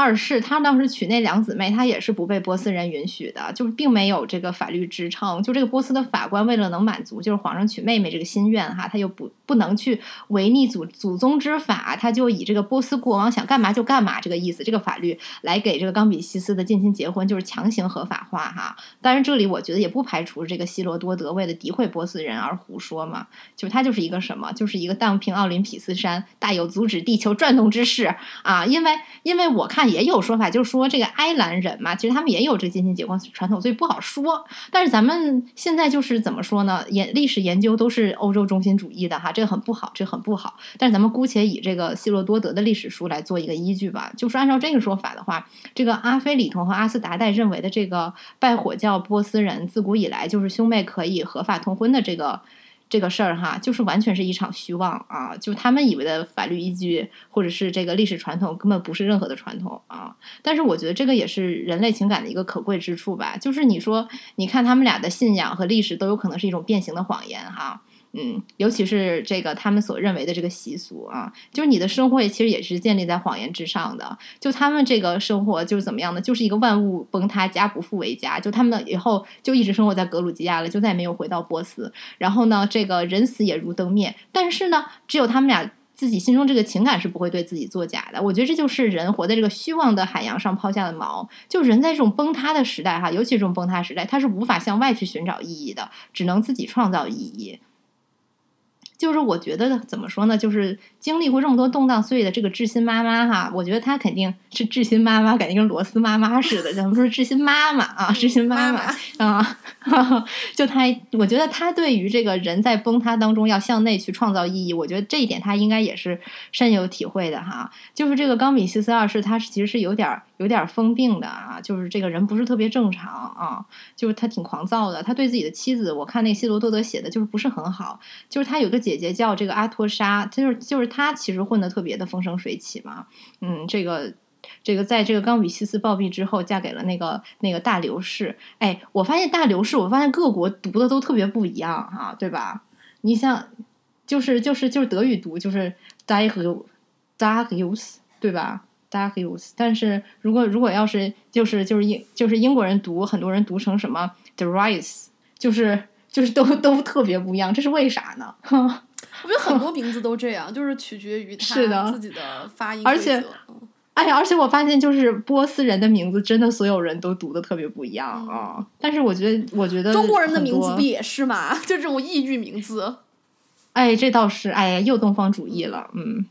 二世他当时娶那两姊妹，他也是不被波斯人允许的，就是并没有这个法律支撑。就这个波斯的法官为了能满足就是皇上娶妹妹这个心愿哈，他又不不能去违逆祖祖宗之法，他就以这个波斯国王想干嘛就干嘛这个意思，这个法律来给这个冈比西斯的近亲结婚就是强行合法化哈。当然这里我觉得也不排除这个希罗多德为了诋毁波斯人而胡说嘛，就他就是一个什么，就是一个荡平奥林匹斯山，大有阻止地球转动之势啊！因为因为我看。也有说法，就是说这个埃兰人嘛，其实他们也有这近亲结婚传统，所以不好说。但是咱们现在就是怎么说呢？研历史研究都是欧洲中心主义的哈，这个很不好，这很不好。但是咱们姑且以这个希罗多德的历史书来做一个依据吧。就是按照这个说法的话，这个阿非里同和阿斯达代认为的这个拜火教波斯人自古以来就是兄妹可以合法通婚的这个。这个事儿哈，就是完全是一场虚妄啊！就他们以为的法律依据，或者是这个历史传统，根本不是任何的传统啊！但是我觉得这个也是人类情感的一个可贵之处吧。就是你说，你看他们俩的信仰和历史都有可能是一种变形的谎言哈。嗯，尤其是这个他们所认为的这个习俗啊，就是你的生活其实也是建立在谎言之上的。就他们这个生活就是怎么样的，就是一个万物崩塌，家不复为家。就他们以后就一直生活在格鲁吉亚了，就再也没有回到波斯。然后呢，这个人死也如灯灭。但是呢，只有他们俩自己心中这个情感是不会对自己作假的。我觉得这就是人活在这个虚妄的海洋上抛下的锚。就人在这种崩塌的时代哈，尤其这种崩塌时代，他是无法向外去寻找意义的，只能自己创造意义。就是我觉得怎么说呢，就是经历过这么多动荡岁月的这个智新妈妈哈，我觉得她肯定是智新妈妈，感觉跟罗斯妈妈似的，咱们说智新妈妈啊，智新妈妈啊，就她，我觉得她对于这个人在崩塌当中要向内去创造意义，我觉得这一点她应该也是深有体会的哈。就是这个冈比西斯二世，他其实是有点有点疯病的啊，就是这个人不是特别正常啊，就是他挺狂躁的，他对自己的妻子，我看那希罗多德写的就是不是很好，就是他有个姐姐叫这个阿托莎，就是就是他其实混的特别的风生水起嘛，嗯，这个这个在这个冈比西斯暴毙之后，嫁给了那个那个大刘氏。哎，我发现大刘氏，我发现各国读的都特别不一样哈，对吧？你像就是就是就是德语读就是 Darius，对吧？Darius，但是如果如果要是就是就是英就是英国人读，很多人读成什么 Darius，就是就是都都特别不一样，这是为啥呢？我觉得很多名字都这样，就是取决于他自己的发音。而且，哎呀，而且我发现，就是波斯人的名字，真的所有人都读的特别不一样啊。但是我觉得，我觉得中国人的名字不也是嘛？就这种异域名字。哎，这倒是，哎呀，又东方主义了，嗯。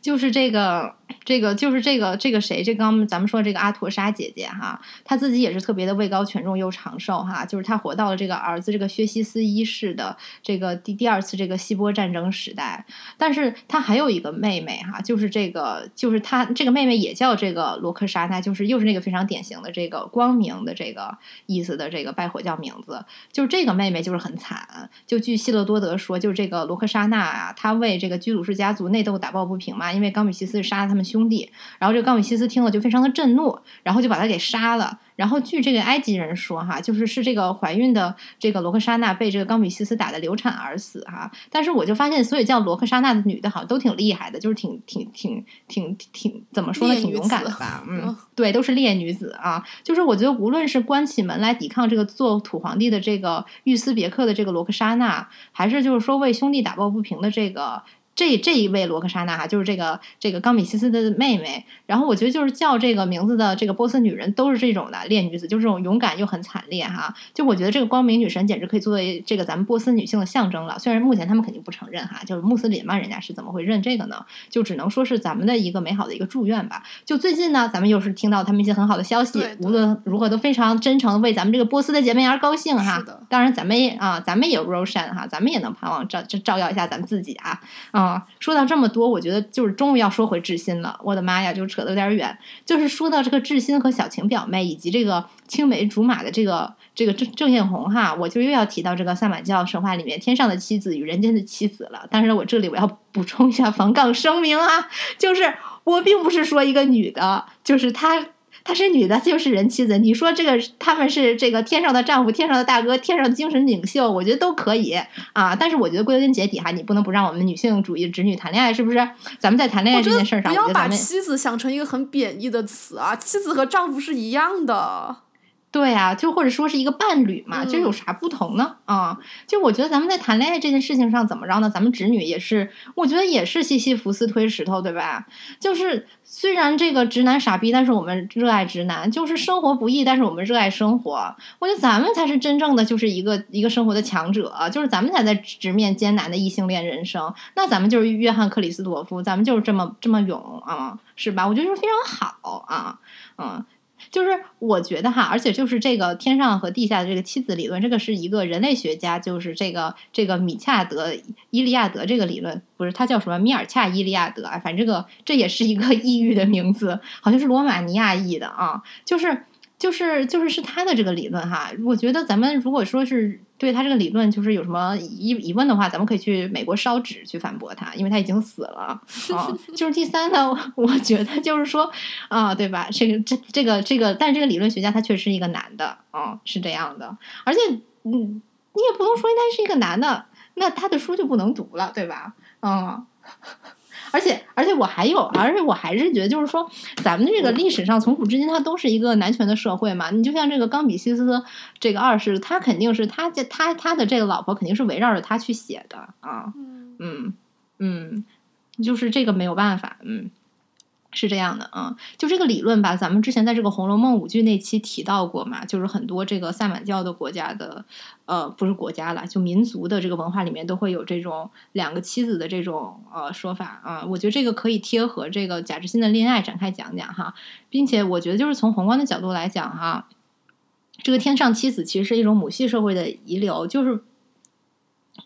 就是这个，这个就是这个，这个谁？这刚咱们说这个阿陀莎姐姐哈，她自己也是特别的位高权重又长寿哈。就是她活到了这个儿子这个薛西斯一世的这个第第二次这个希波战争时代。但是她还有一个妹妹哈，就是这个，就是她这个妹妹也叫这个罗克莎娜，就是又是那个非常典型的这个光明的这个意思的这个拜火教名字。就是这个妹妹就是很惨，就据希勒多德说，就是这个罗克莎娜啊，她为这个居鲁士家族内斗打抱不平嘛。因为冈比西斯杀他们兄弟，然后这个冈比西斯听了就非常的震怒，然后就把他给杀了。然后据这个埃及人说，哈，就是是这个怀孕的这个罗克莎娜被这个冈比西斯打的流产而死，哈。但是我就发现，所以叫罗克莎娜的女的好像都挺厉害的，就是挺挺挺挺挺怎么说呢，挺勇敢的吧？嗯，对，都是烈女子啊。就是我觉得，无论是关起门来抵抗这个做土皇帝的这个玉斯别克的这个罗克莎娜，还是就是说为兄弟打抱不平的这个。这这一位罗克莎娜哈，就是这个这个冈比西斯的妹妹。然后我觉得就是叫这个名字的这个波斯女人都是这种的烈女子，就是这种勇敢又很惨烈哈。就我觉得这个光明女神简直可以作为这个咱们波斯女性的象征了。虽然目前他们肯定不承认哈，就是穆斯林嘛，人家是怎么会认这个呢？就只能说是咱们的一个美好的一个祝愿吧。就最近呢，咱们又是听到他们一些很好的消息，无论如何都非常真诚为咱们这个波斯的姐妹而高兴哈。当然咱们也啊，咱们也有 Roshan 哈，咱们也能盼望照照耀一下咱们自己啊啊。啊，说到这么多，我觉得就是终于要说回智新了。我的妈呀，就扯得有点远。就是说到这个智新和小晴表妹，以及这个青梅竹马的这个这个郑郑艳红哈，我就又要提到这个萨满教神话里面天上的妻子与人间的妻子了。但是我这里我要补充一下防杠声明啊，就是我并不是说一个女的，就是她。她是女的，就是人妻子。你说这个他们是这个天上的丈夫、天上的大哥、天上精神领袖，我觉得都可以啊。但是我觉得归根结底哈，你不能不让我们女性主义直女谈恋爱，是不是？咱们在谈恋爱这件事上，不要把妻子想成一个很贬义的词啊。妻子和丈夫是一样的。对呀，就或者说是一个伴侣嘛，就有啥不同呢？啊，就我觉得咱们在谈恋爱这件事情上怎么着呢？咱们直女也是，我觉得也是西西弗斯推石头，对吧？就是虽然这个直男傻逼，但是我们热爱直男；就是生活不易，但是我们热爱生活。我觉得咱们才是真正的就是一个一个生活的强者，就是咱们才在直面艰难的异性恋人生。那咱们就是约翰克里斯托夫，咱们就是这么这么勇啊，是吧？我觉得是非常好啊，嗯。就是我觉得哈，而且就是这个天上和地下的这个妻子理论，这个是一个人类学家，就是这个这个米恰德伊利亚德这个理论，不是他叫什么米尔恰伊利亚德啊，反正这个这也是一个 异域的名字，好像是罗马尼亚裔的啊，就是。就是就是是他的这个理论哈，我觉得咱们如果说是对他这个理论就是有什么疑疑问的话，咱们可以去美国烧纸去反驳他，因为他已经死了 啊。就是第三呢，我觉得就是说啊，对吧？这个这这个这个，但是这个理论学家他确实是一个男的啊，是这样的。而且嗯，你也不能说他是一个男的，那他的书就不能读了，对吧？嗯。而且，而且我还有，而且我还是觉得，就是说，咱们这个历史上从古至今，它都是一个男权的社会嘛。你就像这个冈比西斯这个二世，他肯定是他他他的这个老婆肯定是围绕着他去写的啊。嗯嗯，就是这个没有办法。嗯，是这样的啊，就这个理论吧，咱们之前在这个《红楼梦》五句那期提到过嘛，就是很多这个萨满教的国家的，呃，不是国家了，就民族的这个文化里面都会有这种两个妻子的这种呃说法啊。我觉得这个可以贴合这个贾志新的恋爱展开讲讲哈，并且我觉得就是从宏观的角度来讲哈，这个天上妻子其实是一种母系社会的遗留，就是。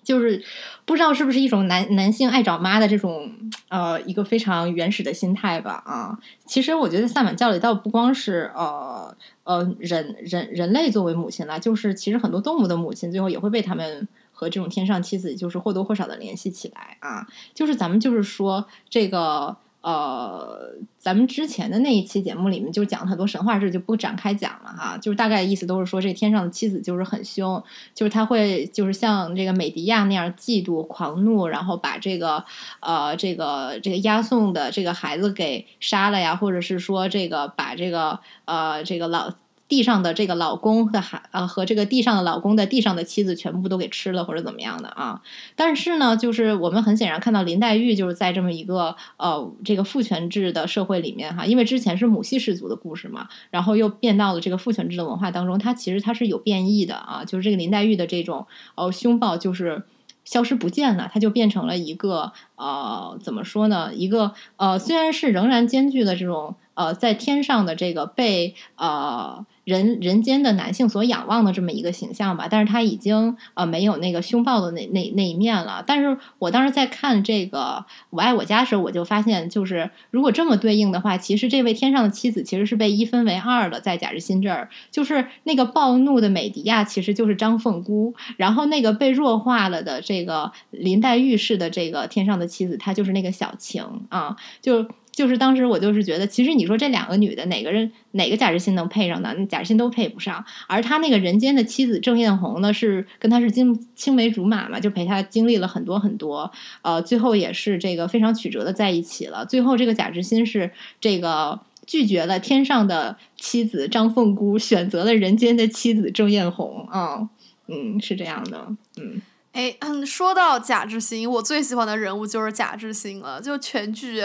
就是不知道是不是一种男男性爱找妈的这种呃一个非常原始的心态吧啊，其实我觉得萨满教里倒不光是呃呃人人人类作为母亲啦，就是其实很多动物的母亲最后也会被他们和这种天上妻子就是或多或少的联系起来啊，就是咱们就是说这个。呃，咱们之前的那一期节目里面就讲了很多神话，事就不展开讲了哈。就是大概意思都是说，这天上的妻子就是很凶，就是他会就是像这个美迪亚那样嫉妒、狂怒，然后把这个呃这个这个押送的这个孩子给杀了呀，或者是说这个把这个呃这个老。地上的这个老公的孩呃和这个地上的老公的地上的妻子全部都给吃了或者怎么样的啊？但是呢，就是我们很显然看到林黛玉就是在这么一个呃这个父权制的社会里面哈，因为之前是母系氏族的故事嘛，然后又变到了这个父权制的文化当中，它其实它是有变异的啊，就是这个林黛玉的这种呃凶暴就是消失不见了，它就变成了一个呃怎么说呢？一个呃虽然是仍然兼具了这种呃在天上的这个被呃。人人间的男性所仰望的这么一个形象吧，但是他已经呃没有那个凶暴的那那那一面了。但是我当时在看这个《我爱我家》时，候，我就发现，就是如果这么对应的话，其实这位天上的妻子其实是被一分为二的，在贾日新这儿，就是那个暴怒的美迪亚其实就是张凤姑，然后那个被弱化了的这个林黛玉式的这个天上的妻子，她就是那个小晴啊，就。就是当时我就是觉得，其实你说这两个女的哪个人哪个贾志新能配上呢？贾志新都配不上。而他那个人间的妻子郑艳红呢，是跟他是青青梅竹马嘛，就陪他经历了很多很多，呃，最后也是这个非常曲折的在一起了。最后这个贾志新是这个拒绝了天上的妻子张凤姑，选择了人间的妻子郑艳红啊，嗯，是这样的，嗯，哎，说到贾志新，我最喜欢的人物就是贾志新了，就全剧。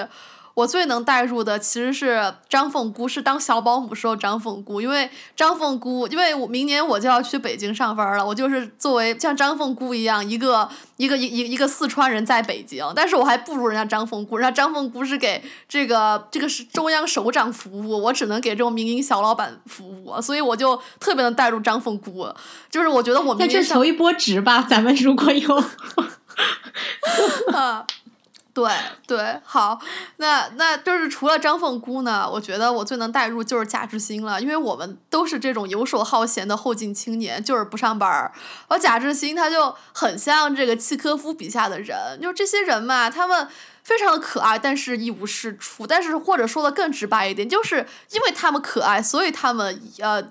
我最能代入的其实是张凤姑，是当小保姆时候张凤姑，因为张凤姑，因为我明年我就要去北京上班了，我就是作为像张凤姑一样一个一个一一一个四川人在北京，但是我还不如人家张凤姑，人家张凤姑是给这个这个是中央首长服务，我只能给这种民营小老板服务，所以我就特别能代入张凤姑，就是我觉得我们那求一波值吧，咱们如果有。对对，好，那那就是除了张凤姑呢，我觉得我最能代入就是贾志新了，因为我们都是这种游手好闲的后进青年，就是不上班儿。而贾志新他就很像这个契科夫笔下的人，就这些人嘛，他们非常的可爱，但是一无是处。但是或者说的更直白一点，就是因为他们可爱，所以他们呃。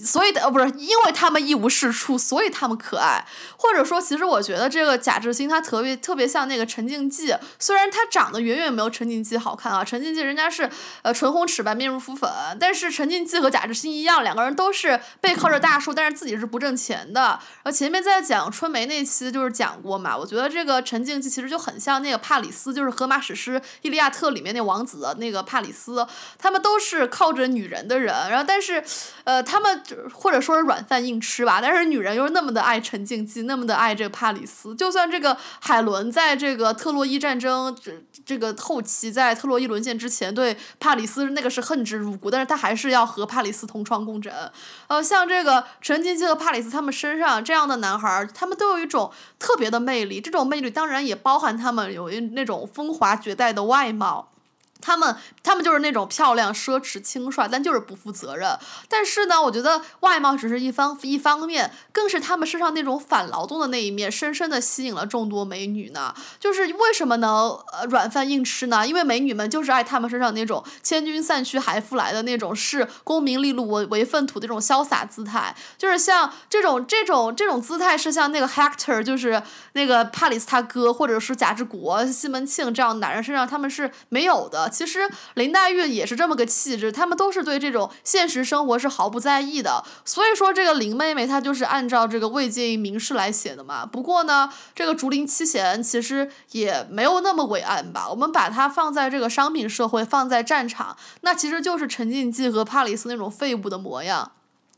所以的呃不是，因为他们一无是处，所以他们可爱。或者说，其实我觉得这个贾志新他特别特别像那个陈静姬，虽然他长得远远没有陈静姬好看啊，陈静姬人家是呃唇红齿白面如浮粉，但是陈静姬和贾志新一样，两个人都是背靠着大树，但是自己是不挣钱的。然后前面在讲春梅那期就是讲过嘛，我觉得这个陈静姬其实就很像那个帕里斯，就是荷马史诗《伊利亚特》里面那王子那个帕里斯，他们都是靠着女人的人，然后但是呃他们。或者说是软饭硬吃吧，但是女人又是那么的爱陈静姬，那么的爱这个帕里斯。就算这个海伦在这个特洛伊战争这这个后期，在特洛伊沦陷之前，对帕里斯那个是恨之入骨，但是他还是要和帕里斯同床共枕。呃，像这个陈静姬和帕里斯他们身上这样的男孩，他们都有一种特别的魅力。这种魅力当然也包含他们有一那种风华绝代的外貌。他们，他们就是那种漂亮、奢侈、轻率，但就是不负责任。但是呢，我觉得外貌只是一方一方面，更是他们身上那种反劳动的那一面，深深的吸引了众多美女呢。就是为什么能呃软饭硬吃呢？因为美女们就是爱他们身上那种千军散去还复来的那种视功名利禄为为粪土的这种潇洒姿态。就是像这种这种这种姿态，是像那个 Hector，就是那个帕里斯他哥，或者是贾志国、西门庆这样的男人身上他们是没有的。其实林黛玉也是这么个气质，他们都是对这种现实生活是毫不在意的。所以说，这个林妹妹她就是按照这个魏晋名士来写的嘛。不过呢，这个竹林七贤其实也没有那么伟岸吧。我们把它放在这个商品社会，放在战场，那其实就是陈静济和帕里斯那种废物的模样。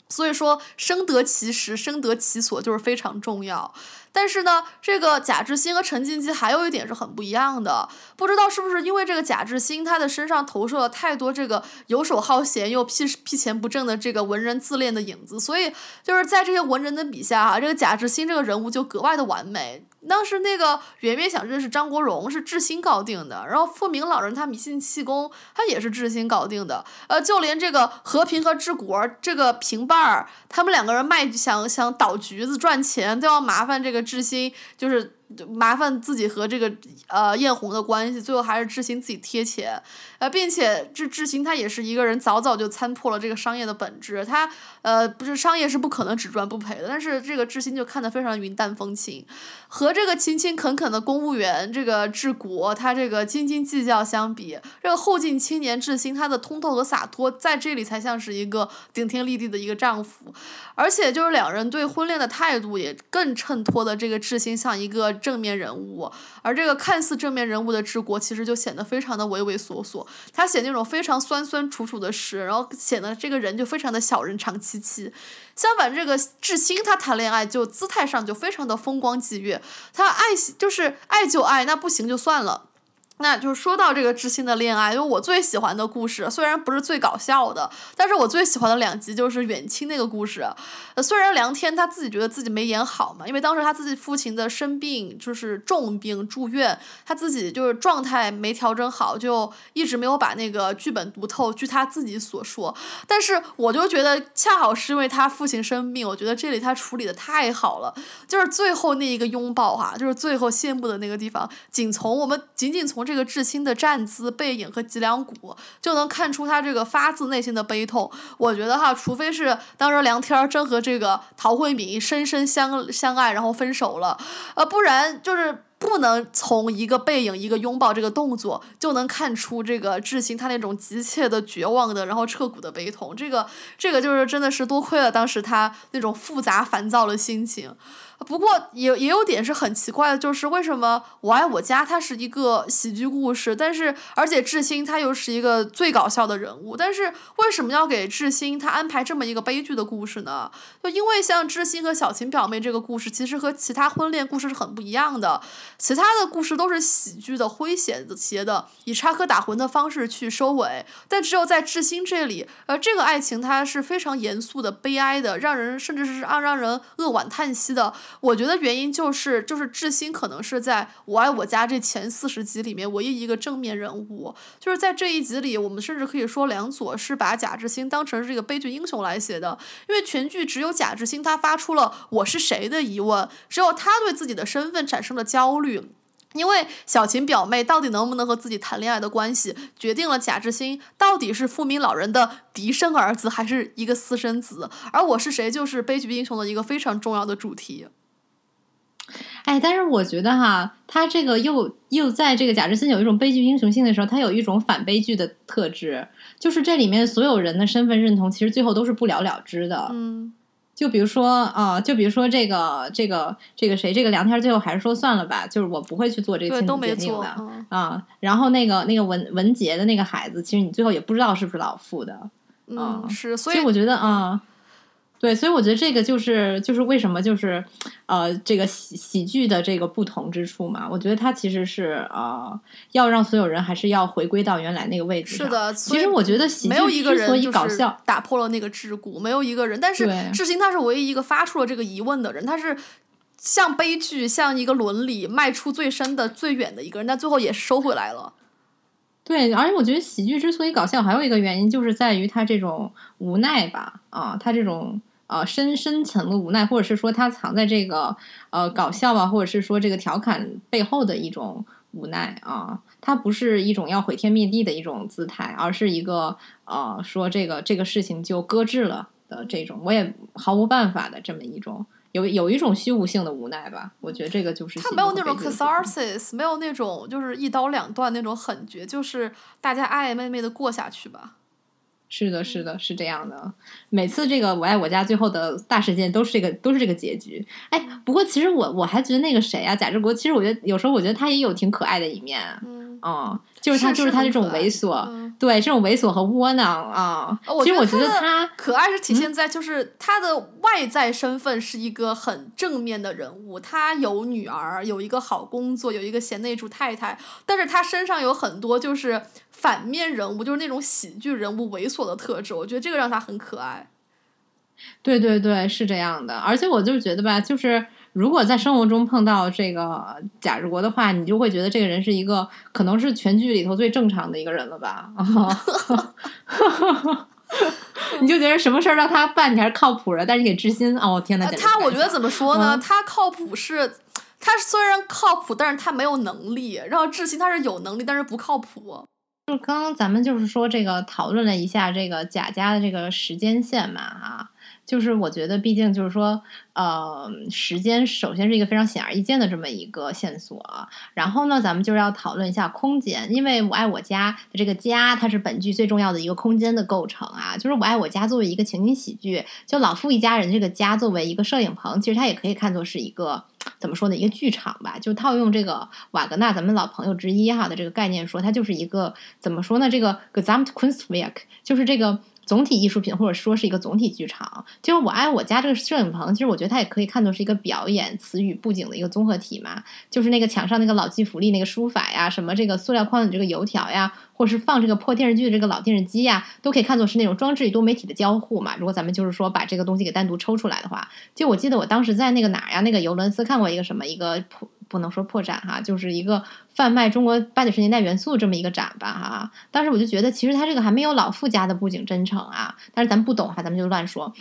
所以说，生得其时，生得其所，就是非常重要。但是呢，这个贾志新和陈静姬还有一点是很不一样的，不知道是不是因为这个贾志新他的身上投射了太多这个游手好闲又屁屁钱不挣的这个文人自恋的影子，所以就是在这些文人的笔下啊，这个贾志新这个人物就格外的完美。当时那个圆面想认识张国荣是智新搞定的，然后富明老人他迷信气功，他也是智新搞定的。呃，就连这个和平和治国这个平伴儿，他们两个人卖想想倒橘子赚钱，都要麻烦这个智新，就是。麻烦自己和这个呃艳红的关系，最后还是智新自己贴钱，呃，并且这智新他也是一个人，早早就参破了这个商业的本质，他呃不是商业是不可能只赚不赔的，但是这个智新就看得非常云淡风轻，和这个勤勤恳恳的公务员这个治国，他这个斤斤计较相比，这个后进青年智新他的通透和洒脱，在这里才像是一个顶天立地的一个丈夫，而且就是两人对婚恋的态度也更衬托的这个智新像一个。正面人物，而这个看似正面人物的治国，其实就显得非常的畏畏缩缩。他写那种非常酸酸楚楚的诗，然后显得这个人就非常的小人长戚戚。相反，这个志新他谈恋爱就姿态上就非常的风光霁月，他爱就是爱就爱，那不行就算了。那就是说到这个知心的恋爱，因为我最喜欢的故事，虽然不是最搞笑的，但是我最喜欢的两集就是远亲那个故事。呃，虽然梁天他自己觉得自己没演好嘛，因为当时他自己父亲的生病就是重病住院，他自己就是状态没调整好，就一直没有把那个剧本读透。据他自己所说，但是我就觉得恰好是因为他父亲生病，我觉得这里他处理的太好了，就是最后那一个拥抱哈，就是最后谢幕的那个地方，仅从我们仅仅从。这个志新的站姿、背影和脊梁骨，就能看出他这个发自内心的悲痛。我觉得哈，除非是当时梁天真和这个陶慧敏深深相相爱，然后分手了，呃，不然就是不能从一个背影、一个拥抱这个动作就能看出这个志新他那种急切的、绝望的，然后彻骨的悲痛。这个这个就是真的是多亏了当时他那种复杂烦躁的心情。不过也也有点是很奇怪的，就是为什么我爱我家它是一个喜剧故事，但是而且智新他又是一个最搞笑的人物，但是为什么要给智新他安排这么一个悲剧的故事呢？就因为像智新和小琴表妹这个故事，其实和其他婚恋故事是很不一样的，其他的故事都是喜剧的、诙谐的、谐的，以插科打诨的方式去收尾，但只有在智新这里，呃，这个爱情它是非常严肃的、悲哀的，让人甚至是让让人扼腕叹息的。我觉得原因就是，就是志新可能是在我爱我家这前四十集里面唯一一个正面人物，就是在这一集里，我们甚至可以说梁左是把贾志新当成是这个悲剧英雄来写的，因为全剧只有贾志新他发出了我是谁的疑问，只有他对自己的身份产生了焦虑。因为小琴表妹到底能不能和自己谈恋爱的关系，决定了贾志新到底是富民老人的嫡生儿子还是一个私生子，而我是谁就是悲剧英雄的一个非常重要的主题。哎，但是我觉得哈，他这个又又在这个贾志新有一种悲剧英雄性的时候，他有一种反悲剧的特质，就是这里面所有人的身份认同，其实最后都是不了了之的。嗯，就比如说啊，就比如说这个这个这个谁，这个梁天最后还是说算了吧，就是我不会去做这个亲子鉴定的啊。然后那个那个文文杰的那个孩子，其实你最后也不知道是不是老傅的。嗯，是，所以我觉得啊。对，所以我觉得这个就是就是为什么就是呃这个喜喜剧的这个不同之处嘛。我觉得它其实是呃要让所有人还是要回归到原来那个位置上。是的，其实我觉得喜剧之所以搞笑，打破了那个桎梏，没有一个人。但是志新他是唯一一个发出了这个疑问的人，他是像悲剧像一个伦理迈出最深的最远的一个人，但最后也收回来了。对，而且我觉得喜剧之所以搞笑，还有一个原因就是在于他这种无奈吧，啊，他这种。呃，深深层的无奈，或者是说他藏在这个呃搞笑啊，或者是说这个调侃背后的一种无奈啊，它不是一种要毁天灭地的一种姿态，而是一个呃说这个这个事情就搁置了的这种，我也毫无办法的这么一种有有一种虚无性的无奈吧。我觉得这个就是他没有那种喜剧和悲剧的地方 catharsis，没有那种就是一刀两断那种狠绝，就是大家爱爱妹妹的过下去吧。是的，是的，是这样的。每次这个《我爱我家》最后的大事件都是这个，都是这个结局。哎，不过其实我我还觉得那个谁啊，贾志国，其实我觉得有时候我觉得他也有挺可爱的一面。嗯，嗯，就是他，是就是他这种猥琐，嗯对这种猥琐和窝囊啊。其实我觉得他可爱是体嗯现在就是他的外在身份是一个很正面的人物，他有女儿，有一个好工作，有一个贤内助太太，但是他身上有很多就是反面人物，就是那种喜剧人物猥琐的特质，我觉得这个让他很可爱。对对对，是这样的。而且我就是觉得吧，就是如果在生活中碰到这个贾志国的话，你就会觉得这个人是一个可能是全剧里头最正常的一个人了吧？你就觉得什么事儿让他办，你还是靠谱的，但是你给知心，哦天呐，呃简直太爽他我觉得怎么说呢？嗯他靠谱是，他虽然靠谱，但是他没有能力。然后志新他是有能力，但是不靠谱。就刚刚咱们就是说这个讨论了一下这个贾家的这个时间线嘛，啊，就是我觉得毕竟就是说，呃，时间首先是一个非常显而易见的这么一个线索，然后呢，咱们就是要讨论一下空间，因为我爱我家的这个家，它是本剧最重要的一个空间的构成啊，就是我爱我家作为一个情景喜剧，就老傅一家人这个家作为一个摄影棚，其实它也可以看作是一个。怎么说呢？一个剧场吧，就套用这个瓦格纳咱们老朋友之一哈的这个概念说，它就是一个怎么说呢？这个 Gesamtkunstwerk 就是这个总体艺术品，或者说是一个总体剧场。就是我爱我家这个摄影棚，其实我觉得它也可以看作是一个表演词语布景的一个综合体嘛。就是那个墙上那个老骥伏枥那个书法呀，什么这个塑料框的这个油条呀，或是放这个破电视剧的这个老电视机呀，都可以看作是那种装置与多媒体的交互嘛。如果咱们就是说把这个东西给单独抽出来的话，就我记得我当时在那个哪儿呀，那个尤伦斯看过一个什么一个破不能说破展哈，就是一个贩卖中国八九十年代元素这么一个展吧哈。当时我就觉得其实它这个还没有老傅家的布景真诚啊，但是咱不懂哈，咱们就乱说。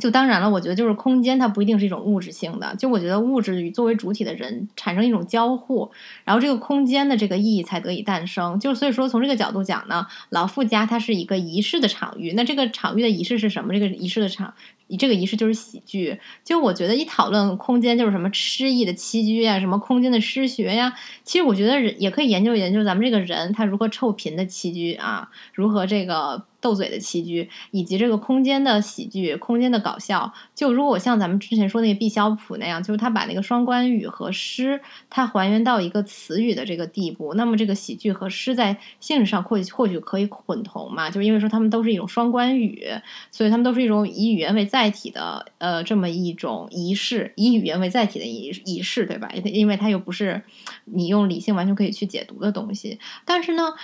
就当然了，我觉得就是空间它不一定是一种物质性的，就我觉得物质与作为主体的人产生一种交互，然后这个空间的这个意义才得以诞生。就所以说从这个角度讲呢，老傅家它是一个仪式的场域，那这个场域的仪式是什么？这个仪式的场，你这个仪式就是喜剧。就我觉得一讨论空间，就是什么诗意的栖居呀，什么空间的诗学呀，其实我觉得也可以研究研究咱们这个人他如何臭贫的栖居啊，如何这个。斗嘴的栖居，以及这个空间的喜剧、空间的搞笑。就如果像咱们之前说那个毕肖普那样，就是他把那个双关语和诗，它还原到一个词语的这个地步，那么这个喜剧和诗在性质上或许或许可以混同嘛？就是因为说他们都是一种双关语，所以他们都是一种以语言为载体的呃这么一种仪式，以语言为载体的仪仪式，对吧？因为它又不是你用理性完全可以去解读的东西，但是呢。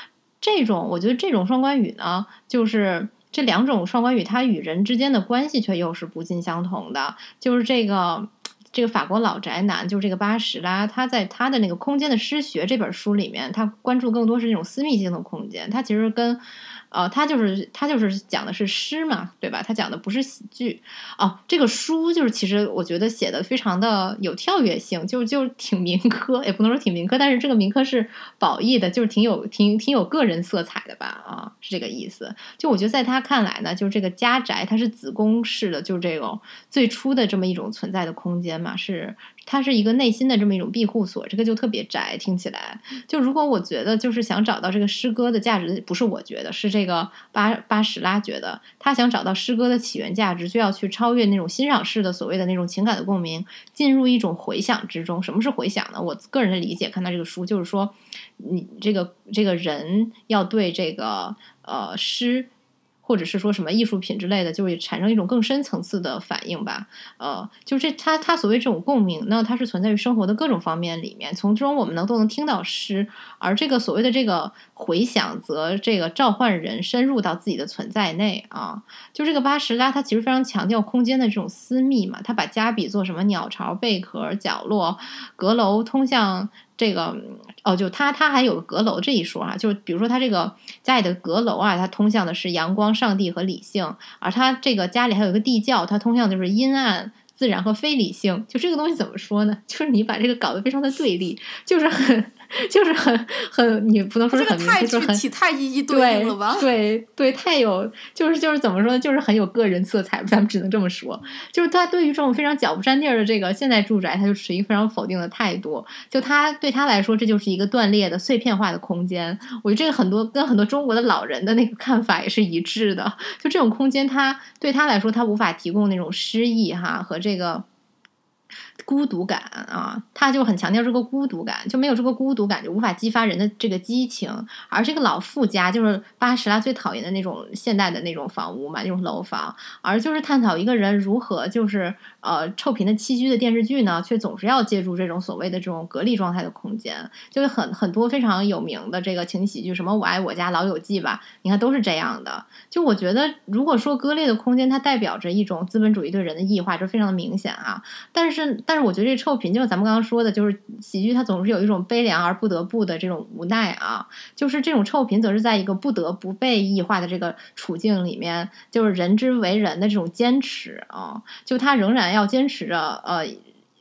这种我觉得这种双关语呢，就是这两种双关语，它与人之间的关系却又是不尽相同的。就是这个这个法国老宅男，就是这个巴什拉，他在他的那个《空间的诗学》这本书里面，他关注更多是那种私密性的空间。他其实跟呃，他就是他就是讲的是诗嘛，对吧？他讲的不是喜剧哦。这个书就是其实我觉得写的非常的有跳跃性，就就挺民科，也不能说挺民科，但是这个民科是褒义的，就是挺有挺挺有个人色彩的吧？啊，是这个意思。就我觉得在他看来呢，就是这个家宅它是子宫式的，就是这种最初的这么一种存在的空间嘛，是它是一个内心的这么一种庇护所，这个就特别宅，听起来。就如果我觉得就是想找到这个诗歌的价值，不是我觉得是这。个巴巴什拉觉得，他想找到诗歌的起源价值，就要去超越那种欣赏式的所谓的那种情感的共鸣，进入一种回响之中。什么是回响呢？我个人的理解，看到这个书就是说，你这个这个人要对这个呃诗。或者是说什么艺术品之类的，就会产生一种更深层次的反应吧。呃，就这他他所谓这种共鸣呢，它是存在于生活的各种方面里面，从中我们能都能听到诗，而这个所谓的这个回响，则这个召唤人深入到自己的存在内啊。就这个巴什拉，他其实非常强调空间的这种私密嘛，他把家比作什么鸟巢、贝壳、角落、阁楼，通向。这个哦，就他他还有阁楼这一说哈，就是比如说他这个家里的阁楼啊，它通向的是阳光、上帝和理性，而他这个家里还有一个地窖，它通向就是阴暗、自然和非理性。就这个东西怎么说呢？就是你把这个搞得非常的对立，就是很就是很很，你不能说这个很明太具确，就是很体、太一一对对应了吧？对对，太有就是就是怎么说呢？就是很有个人色彩，咱们只能这么说。就是他对于这种非常脚不沾地儿的这个现代住宅，他就持一个非常否定的态度。就他对他来说，这就是一个断裂的、碎片化的空间。我觉得这个很多跟很多中国的老人的那个看法也是一致的。就这种空间，他对他来说，他无法提供那种诗意哈和这个。孤独感啊，他就很强调这个孤独感，就没有这个孤独感，就无法激发人的这个激情。而这个老富家就是巴什拉最讨厌的那种现代的那种房屋嘛，那种楼房，而就是探讨一个人如何就是呃臭贫的栖居的电视剧呢，却总是要借助这种所谓的这种隔离状态的空间，就是很很多非常有名的这个情景喜剧，什么我爱我家、老友记吧，你看都是这样的。就我觉得，如果说割裂的空间，它代表着一种资本主义对人的异化，这非常的明显啊。但是，但是我觉得这臭贫，就是咱们刚刚说的，就是喜剧它总是有一种悲凉而不得不的这种无奈啊。就是这种臭贫，则是在一个不得不被异化的这个处境里面，就是人之为人的这种坚持啊。就他仍然要坚持着，呃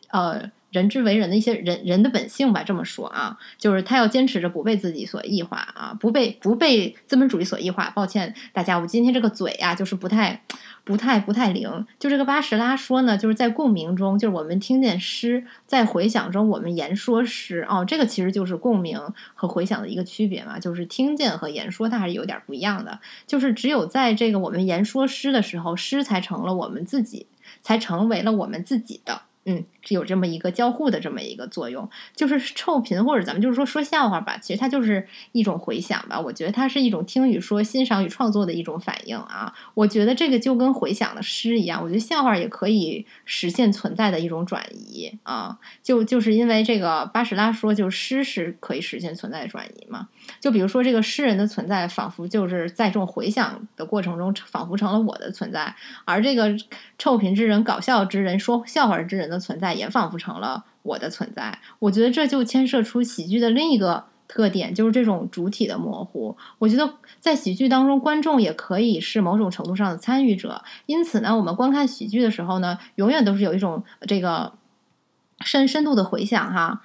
呃。人之为人的一些人人的本性吧，这么说啊，就是他要坚持着不被自己所异化啊，不被不被资本主义所异化。抱歉大家，我今天这个嘴呀、就是不太不太不太灵。就这个巴什拉说呢，就是在共鸣中，就是我们听见诗，在回响中我们言说诗哦，这个其实就是共鸣和回响的一个区别嘛，就是听见和言说它还是有点不一样的。就是只有在这个我们言说诗的时候，诗才成了我们自己，才成为了我们自己的。嗯，有这么一个交互的这么一个作用，就是臭贫或者咱们就是说说笑话吧，其实它就是一种回响吧。我觉得它是一种听与说、欣赏与创作的一种反应啊。我觉得这个就跟回响的诗一样，我觉得笑话也可以实现存在的一种转移啊。就就是因为这个巴什拉说，就诗是可以实现存在转移嘛。就比如说这个诗人的存在，仿佛就是在这种回响的过程中，仿佛成了我的存在，而这个臭贫之人、搞笑之人、说笑话之人的存在，也仿佛成了我的存在。我觉得这就牵涉出喜剧的另一个特点，就是这种主体的模糊。我觉得在喜剧当中，观众也可以是某种程度上的参与者。因此呢，我们观看喜剧的时候呢，永远都是有一种这个深深度的回响哈。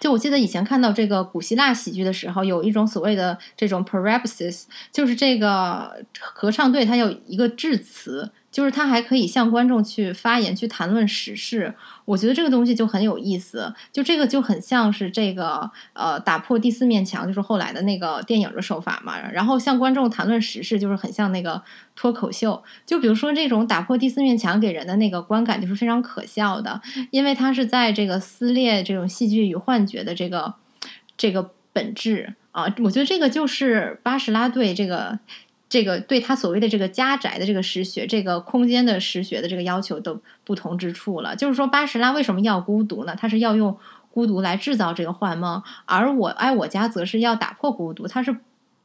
就我记得以前看到这个古希腊喜剧的时候，有一种所谓的这种 parapsis，就是这个合唱队它有一个致辞，就是他还可以向观众去发言、去谈论时事。我觉得这个东西就很有意思，就这个就很像是这个呃打破第四面墙，就是后来的那个电影的手法嘛。然后向观众谈论时事，就是很像那个脱口秀。就比如说这种打破第四面墙给人的那个观感，就是非常可笑的，因为它是在这个撕裂这种戏剧与幻觉的这个这个本质啊。我觉得这个就是巴什拉对这个。这个对他所谓的这个家宅的这个实学，这个空间的实学的这个要求都不同之处了。就是说，巴什拉为什么要孤独呢？他是要用孤独来制造这个幻梦，而我爱我家则是要打破孤独，他是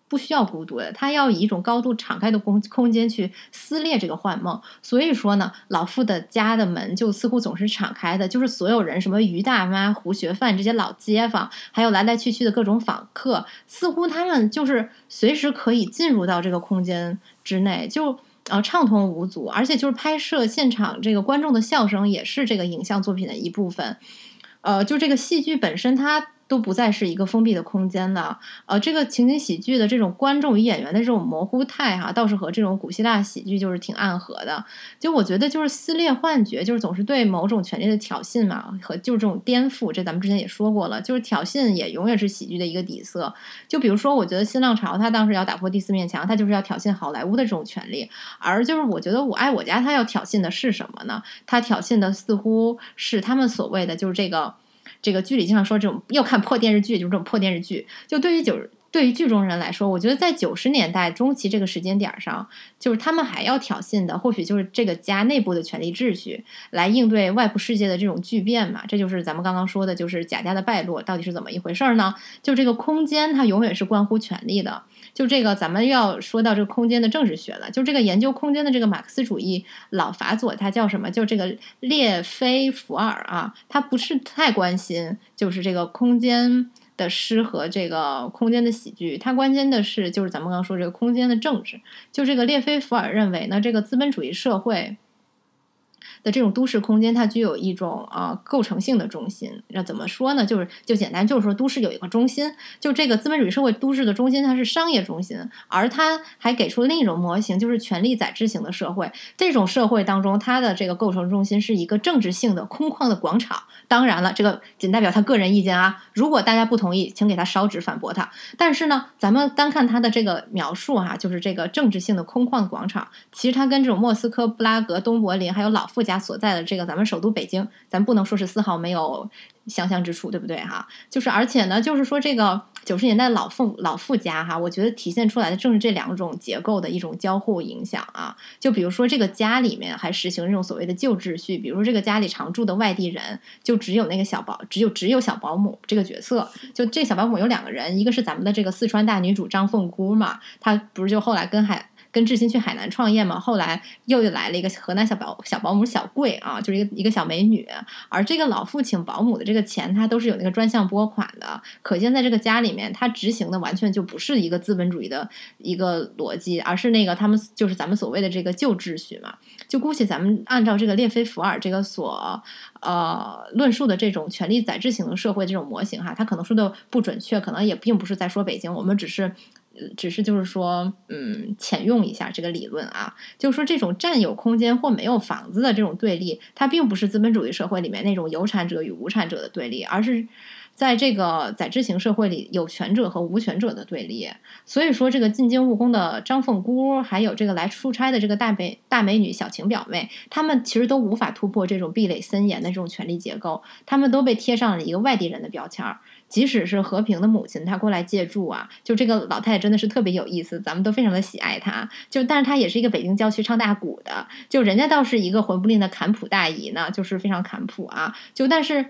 不需要孤独的，他要以一种高度敞开的空空间去撕裂这个幻梦。所以说呢，老傅的家的门就似乎总是敞开的，就是所有人，什么于大妈、胡学范这些老街坊，还有来来去去的各种访客，似乎他们就是随时可以进入到这个空间之内，就呃畅通无阻。而且就是拍摄现场这个观众的笑声也是这个影像作品的一部分。呃，就这个戏剧本身它。都不再是一个封闭的空间了，呃，这个情景喜剧的这种观众与演员的这种模糊态哈，倒是和这种古希腊喜剧就是挺暗合的。就我觉得就是撕裂幻觉，就是总是对某种权利的挑衅嘛，和就是这种颠覆，这咱们之前也说过了，就是挑衅也永远是喜剧的一个底色。就比如说，我觉得新浪潮他当时要打破第四面墙，他就是要挑衅好莱坞的这种权利，而就是我觉得我爱我家他要挑衅的是什么呢？他挑衅的似乎是他们所谓的就是这个。这个剧里经常说这种要看破电视剧，就是这种破电视剧。就对于九对于剧中人来说，我觉得在九十年代中期这个时间点上，就是他们还要挑衅的，或许就是这个家内部的权力秩序，来应对外部世界的这种巨变嘛。这就是咱们刚刚说的，就是贾家的败落到底是怎么一回事儿呢？就这个空间，它永远是关乎权力的。就这个，咱们要说到这个空间的政治学了。就这个研究空间的这个马克思主义老法佐，他叫什么？就这个列菲福尔啊，他不是太关心，就是这个空间的诗和这个空间的喜剧。他关心的是，就是咱们刚刚说这个空间的政治。就这个列菲福尔认为呢，这个资本主义社会。的这种都市空间，它具有一种呃构成性的中心。那怎么说呢？就是就简单，就是说都市有一个中心，就这个资本主义社会都市的中心，它是商业中心，而它还给出另一种模型，就是权力宰制型的社会。这种社会当中，它的这个构成中心是一个政治性的空旷的广场。当然了，这个仅代表他个人意见啊。如果大家不同意，请给他烧纸反驳他。但是呢，咱们单看他的这个描述哈，就是这个政治性的空旷的广场，其实它跟这种莫斯科、布拉格、东柏林还有老富家他所在的这个咱们首都北京，咱不能说是丝毫没有。相像之处，对不对哈？就是而且呢，就是说这个九十年代老富老富家哈，我觉得体现出来的正是这两种结构的一种交互影响啊。就比如说这个家里面还实行这种所谓的旧秩序，比如说这个家里常住的外地人，就只有那个小保，只有只有小保姆这个角色。就这小保姆有两个人，一个是咱们的这个四川大女主张凤姑嘛，她不是就后来跟海。跟志新去海南创业嘛，后来又又来了一个河南小保小保姆小桂啊，就是一个一个小美女。而这个老父请保姆的这个钱，他都是有那个专项拨款的，可见在这个家里面，他执行的完全就不是一个资本主义的一个逻辑，而是那个他们就是咱们所谓的这个旧秩序嘛。就姑且咱们按照这个列菲伏尔这个所呃论述的这种权力宰制型的社会这种模型哈，他可能说的不准确，可能也并不是在说北京，我们只是。只是就是说，嗯，浅用一下这个理论啊，就是说这种占有空间或没有房子的这种对立，它并不是资本主义社会里面那种有产者与无产者的对立，而是在这个宰制型社会里有权者和无权者的对立。所以说，这个进京务工的张凤姑，还有这个来出差的这个大美大美女小晴表妹，他们其实都无法突破这种壁垒森严的这种权力结构，他们都被贴上了一个外地人的标签儿。即使是和平的母亲，她过来借住啊，就这个老太太真的是特别有意思，咱们都非常的喜爱她。就但是她也是一个北京郊区唱大鼓的，就人家倒是一个魂不吝的坎普大姨呢，就是非常坎普啊。就但是。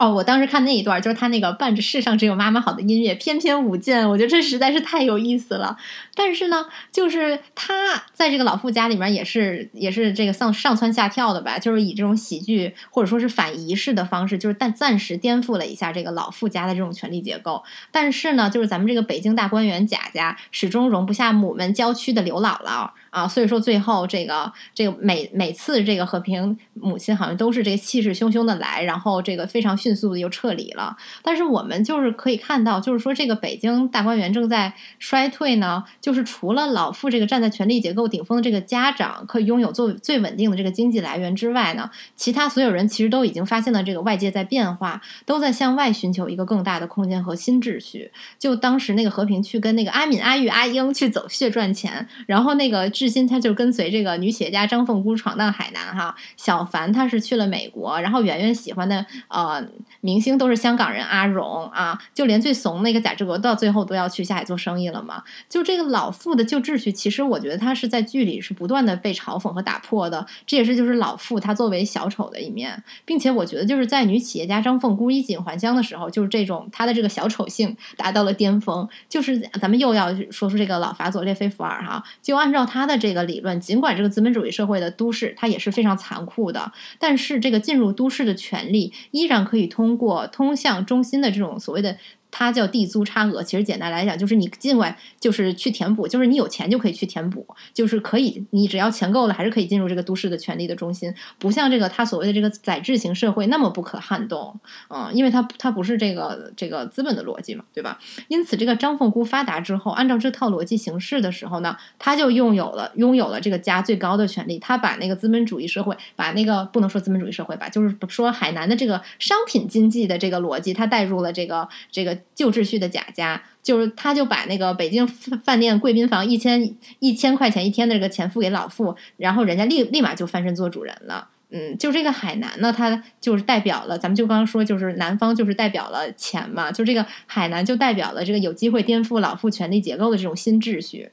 哦，我当时看那一段，就是他那个伴着世上只有妈妈好的音乐翩翩舞剑，我觉得这实在是太有意思了。但是呢，就是他在这个老傅家里面也是也是这个上上蹿下跳的吧，就是以这种喜剧或者说是反仪式的方式，就是但暂时颠覆了一下这个老傅家的这种权力结构。但是呢，就是咱们这个北京大观园贾家始终容不下母们郊区的刘姥姥。啊，所以说最后这个这个每每次这个和平母亲好像都是这个气势汹汹的来，然后这个非常迅速的又撤离了。但是我们就是可以看到，就是说这个北京大观园正在衰退呢。就是除了老傅这个站在权力结构顶峰的这个家长可以拥有最最稳定的这个经济来源之外呢，其他所有人其实都已经发现了这个外界在变化，都在向外寻求一个更大的空间和新秩序。就当时那个和平去跟那个阿敏、阿玉、阿英去走穴赚钱，然后那个。志新他就跟随这个女企业家张凤姑闯荡海南哈，小凡他是去了美国，然后圆圆喜欢的呃明星都是香港人阿荣啊，就连最怂那个贾志国到最后都要去下海做生意了嘛。就这个老傅的旧秩序，其实我觉得他是在剧里是不断的被嘲讽和打破的，这也是就是老傅他作为小丑的一面，并且我觉得就是在女企业家张凤姑衣锦还乡的时候，就是这种他的这个小丑性达到了巅峰，就是咱们又要说出这个老法佐列菲伏尔哈，就按照他。的这个理论，尽管这个资本主义社会的都市它也是非常残酷的，但是这个进入都市的权利依然可以通过通向中心的这种所谓的。它叫地租差额，其实简单来讲就是你尽管就是去填补，就是你有钱就可以去填补，就是可以，你只要钱够了，还是可以进入这个都市的权力的中心。不像这个他所谓的这个宰制型社会那么不可撼动，嗯，因为它它不是这个这个资本的逻辑嘛，对吧？因此，这个张凤姑发达之后，按照这套逻辑行事的时候呢，他就拥有了拥有了这个家最高的权利，他把那个资本主义社会，把那个不能说资本主义社会吧，就是说海南的这个商品经济的这个逻辑，他带入了这个这个。旧秩序的贾家，就是他，就把那个北京饭店贵宾房一千一千块钱一天的这个钱付给老傅，然后人家立立马就翻身做主人了。嗯，就这个海南呢，它就是代表了，咱们就刚刚说，就是南方就是代表了钱嘛，就这个海南就代表了这个有机会颠覆老傅权力结构的这种新秩序。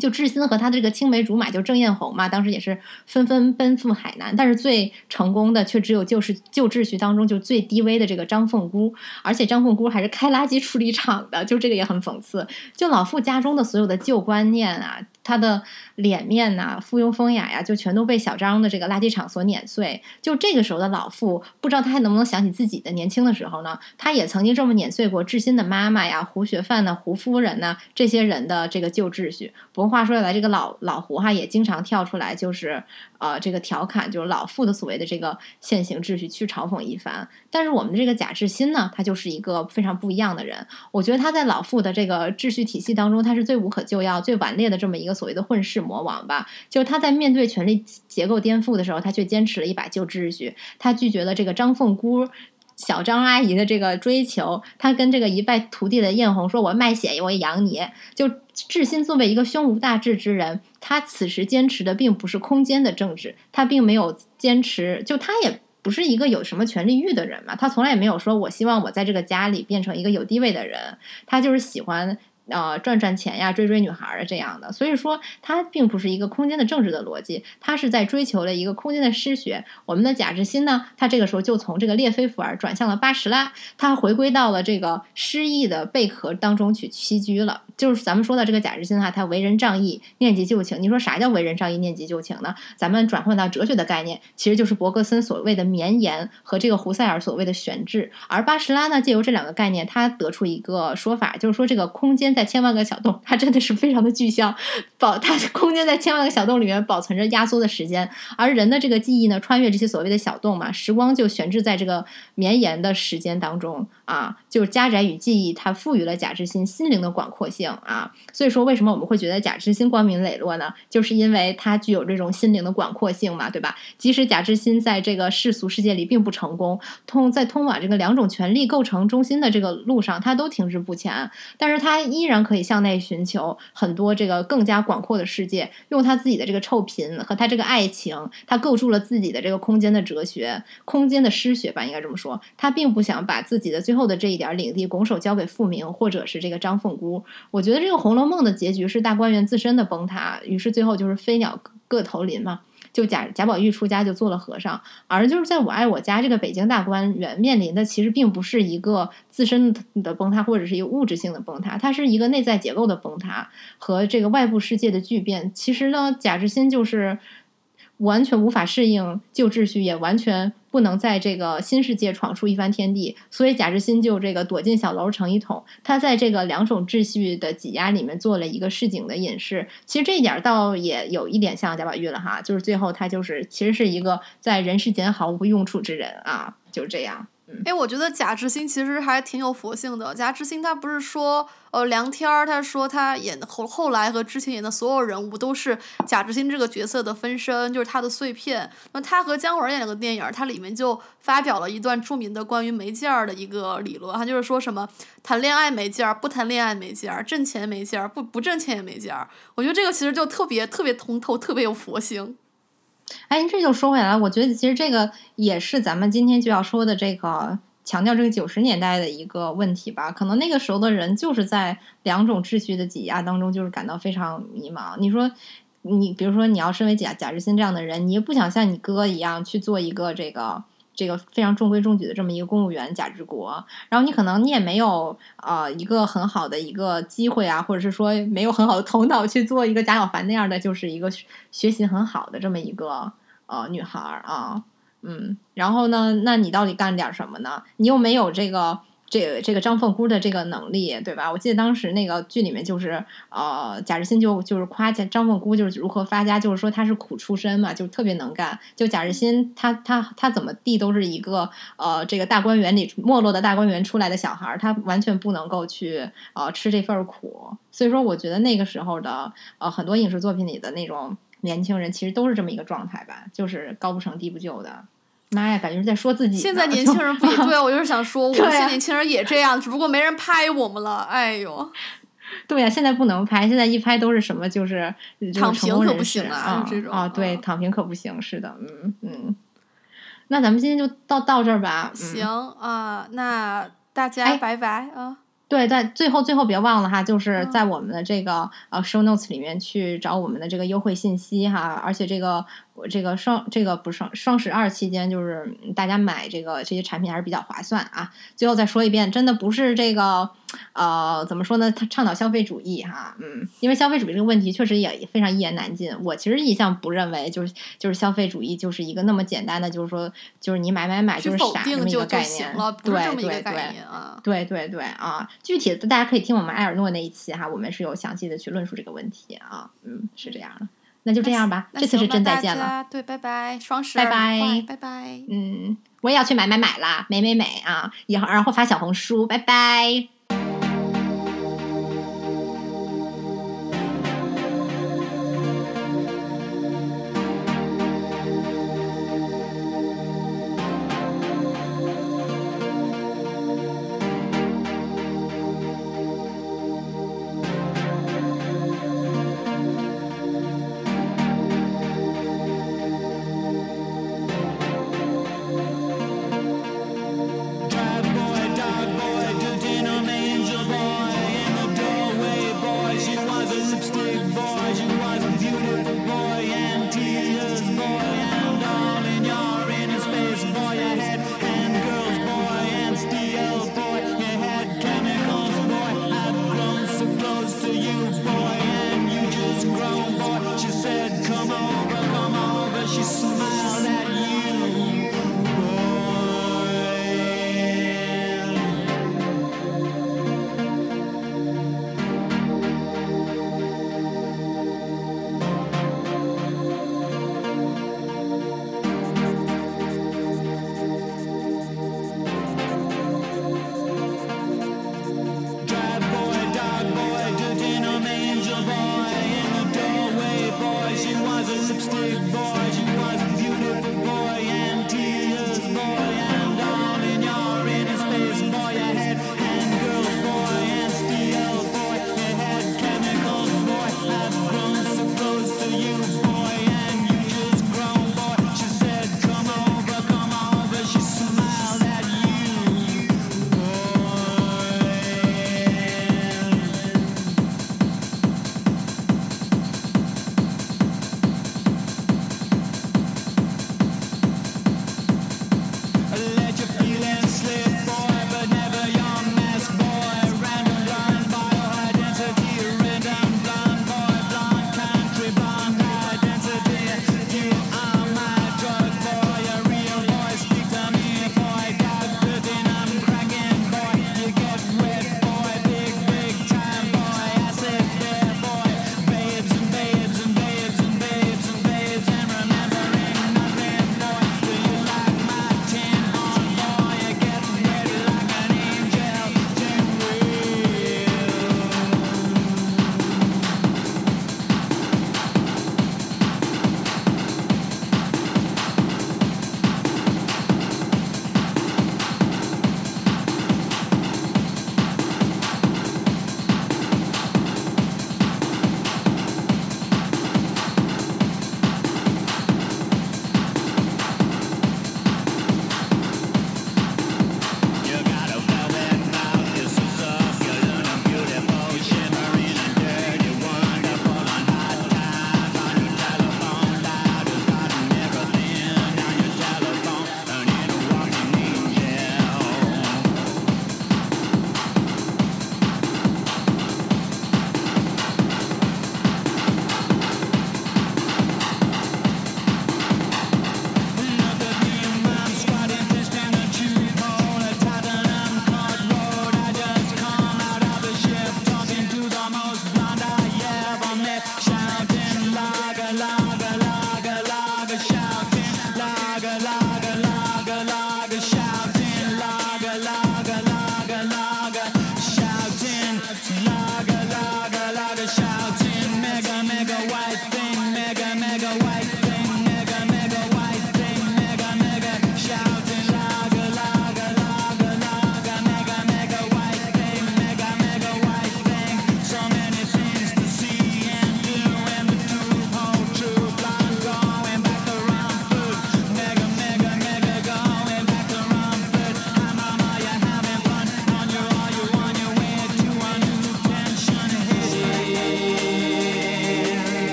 就志新和他的这个青梅竹马，就郑艳红嘛，当时也是纷纷奔赴海南，但是最成功的却只有就是旧秩序当中就最低微的这个张凤姑，而且张凤姑还是开垃圾处理厂的，就这个也很讽刺。就老傅家中的所有的旧观念啊。他的脸面呐，附庸风雅呀，就全都被小张的这个垃圾场所碾碎。就这个时候的老傅，不知道他还能不能想起自己的年轻的时候呢？他也曾经这么碾碎过志新的妈妈呀、胡学范呐、胡夫人呢这些人的这个旧秩序。不过话说回来，这个老老胡哈也经常跳出来，就是。呃这个调侃，就是老傅的所谓的这个现行秩序去嘲讽一番。但是我们的这个贾志新呢，他就是一个非常不一样的人。我觉得他在老傅的这个秩序体系当中，他是最无可救药、最顽劣的这么一个所谓的混世魔王吧。就是他在面对权力结构颠覆的时候，他却坚持了一把旧秩序，他拒绝了这个张凤姑。小张阿姨的这个追求，她跟这个一败涂地的艳红说：“我卖血，我养你。”就智新作为一个胸无大志之人，他此时坚持的并不是空间的政治，他并没有坚持，就他也不是一个有什么权利欲的人嘛，他从来也没有说我希望我在这个家里变成一个有地位的人，他就是喜欢。呃，赚赚钱呀，追追女孩啊，这样的，所以说它并不是一个空间的政治的逻辑，它是在追求了一个空间的诗学。我们的贾志新呢，他这个时候就从这个列菲伏尔转向了巴什拉，他回归到了这个诗意的贝壳当中去栖居了。就是咱们说的这个贾志新哈，他为人仗义，念及旧情。你说啥叫为人仗义，念及旧情呢？咱们转换到哲学的概念，其实就是伯格森所谓的绵延和这个胡塞尔所谓的悬置。而巴什拉呢，借由这两个概念，他得出一个说法，就是说这个空间在千万个小洞，它真的是非常的具象，保它空间在千万个小洞里面保存着压缩的时间，而人的这个记忆呢，穿越这些所谓的小洞嘛，时光就悬置在这个绵延的时间当中啊，就是家宅与记忆，它赋予了贾志新心灵的广阔性。啊，所以说为什么我们会觉得贾志新光明磊落呢？就是因为他具有这种心灵的广阔性嘛，对吧？即使贾志新在这个世俗世界里并不成功，通在通往这个两种权力构成中心的这个路上，他都停滞不前，但是他依然可以向内寻求很多这个更加广阔的世界，用他自己的这个臭贫和他这个爱情，他构筑了自己的这个空间的哲学、空间的诗学吧，应该这么说。他并不想把自己的最后的这一点领地拱手交给傅明或者是这个张凤姑。我觉得这个《红楼梦》的结局是大观园自身的崩塌，于是最后就是飞鸟各投林嘛，就贾贾宝玉出家就做了和尚，而就是在我爱我家这个北京大观园面临的其实并不是一个自身的崩塌，或者是一个物质性的崩塌，它是一个内在结构的崩塌和这个外部世界的巨变。其实呢，贾志新就是完全无法适应旧秩序，也完全。不能在这个新世界闯出一番天地，所以贾志新就这个躲进小楼成一统。他在这个两种秩序的挤压里面做了一个市井的隐士。其实这一点倒也有一点像贾宝玉了哈，就是最后他就是其实是一个在人世间毫无用处之人啊，就是这样。哎，我觉得贾志新其实还挺有佛性的。贾志新他不是说，呃，梁天儿他说他演后后来和之前演的所有人物都是贾志新这个角色的分身，就是他的碎片。那他和姜文演了个电影，他里面就发表了一段著名的关于没劲儿的一个理论，他就是说什么谈恋爱没劲儿，不谈恋爱没劲儿，挣钱没劲儿，不不挣钱也没劲儿。我觉得这个其实就特别特别通透，特别有佛性。哎，这就说回来了。我觉得其实这个也是咱们今天就要说的这个强调这个九十年代的一个问题吧。可能那个时候的人就是在两种秩序的挤压当中，就是感到非常迷茫。你说，你比如说你要身为贾贾志新这样的人，你又不想像你哥一样去做一个这个。这个非常中规中矩的这么一个公务员贾志国，然后你可能你也没有啊一个很好的一个机会啊，或者是说没有很好的头脑去做一个贾小凡那样的，就是一个学习很好的这么一个呃女孩儿啊，嗯，然后呢，那你到底干点什么呢？你又没有这个。这个这个张凤姑的这个能力，对吧？我记得当时那个剧里面就是，呃，贾日新就就是夸奖张凤姑就是如何发家，就是说她是苦出身嘛，就特别能干。就贾日新他他他怎么地都是一个呃这个大观园里没落的大观园出来的小孩儿，他完全不能够去呃吃这份苦。所以说，我觉得那个时候的呃很多影视作品里的那种年轻人，其实都是这么一个状态吧，就是高不成低不就的。妈呀，感觉是在说自己。现在 年轻人不 对啊？我就是想说，我们现在年轻人也这样，只不过没人拍我们了。哎呦，对呀，现在不能拍，现在一拍都是什么？就是躺平可不行啊，这种啊，对，躺平可不行。是的，嗯嗯。那咱们今天就到到这儿吧。行啊，那大家拜拜啊。对，在最后最后别忘了哈，就是在我们的这个呃 show notes 里面去找我们的这个优惠信息哈，而且这个。我这个双这个不是双双十二期间，就是大家买这个这些产品还是比较划算啊。最后再说一遍，真的不是这个呃怎么说呢？他倡导消费主义哈，嗯，因为消费主义这个问题确实也非常一言难尽。我其实一向不认为就是就是消费主义就是一个那么简单的，就是说就是你买买买就是傻这么一个概念，对对对啊，对对对啊。具体的大家可以听我们埃尔诺那一期哈，我们是有详细的去论述这个问题啊，嗯，是这样的。那就这样吧，这次是真再见了。对，拜拜，双十拜拜拜拜。嗯，我也要去买买买啦，美美美啊！以后然后发小红书，拜拜。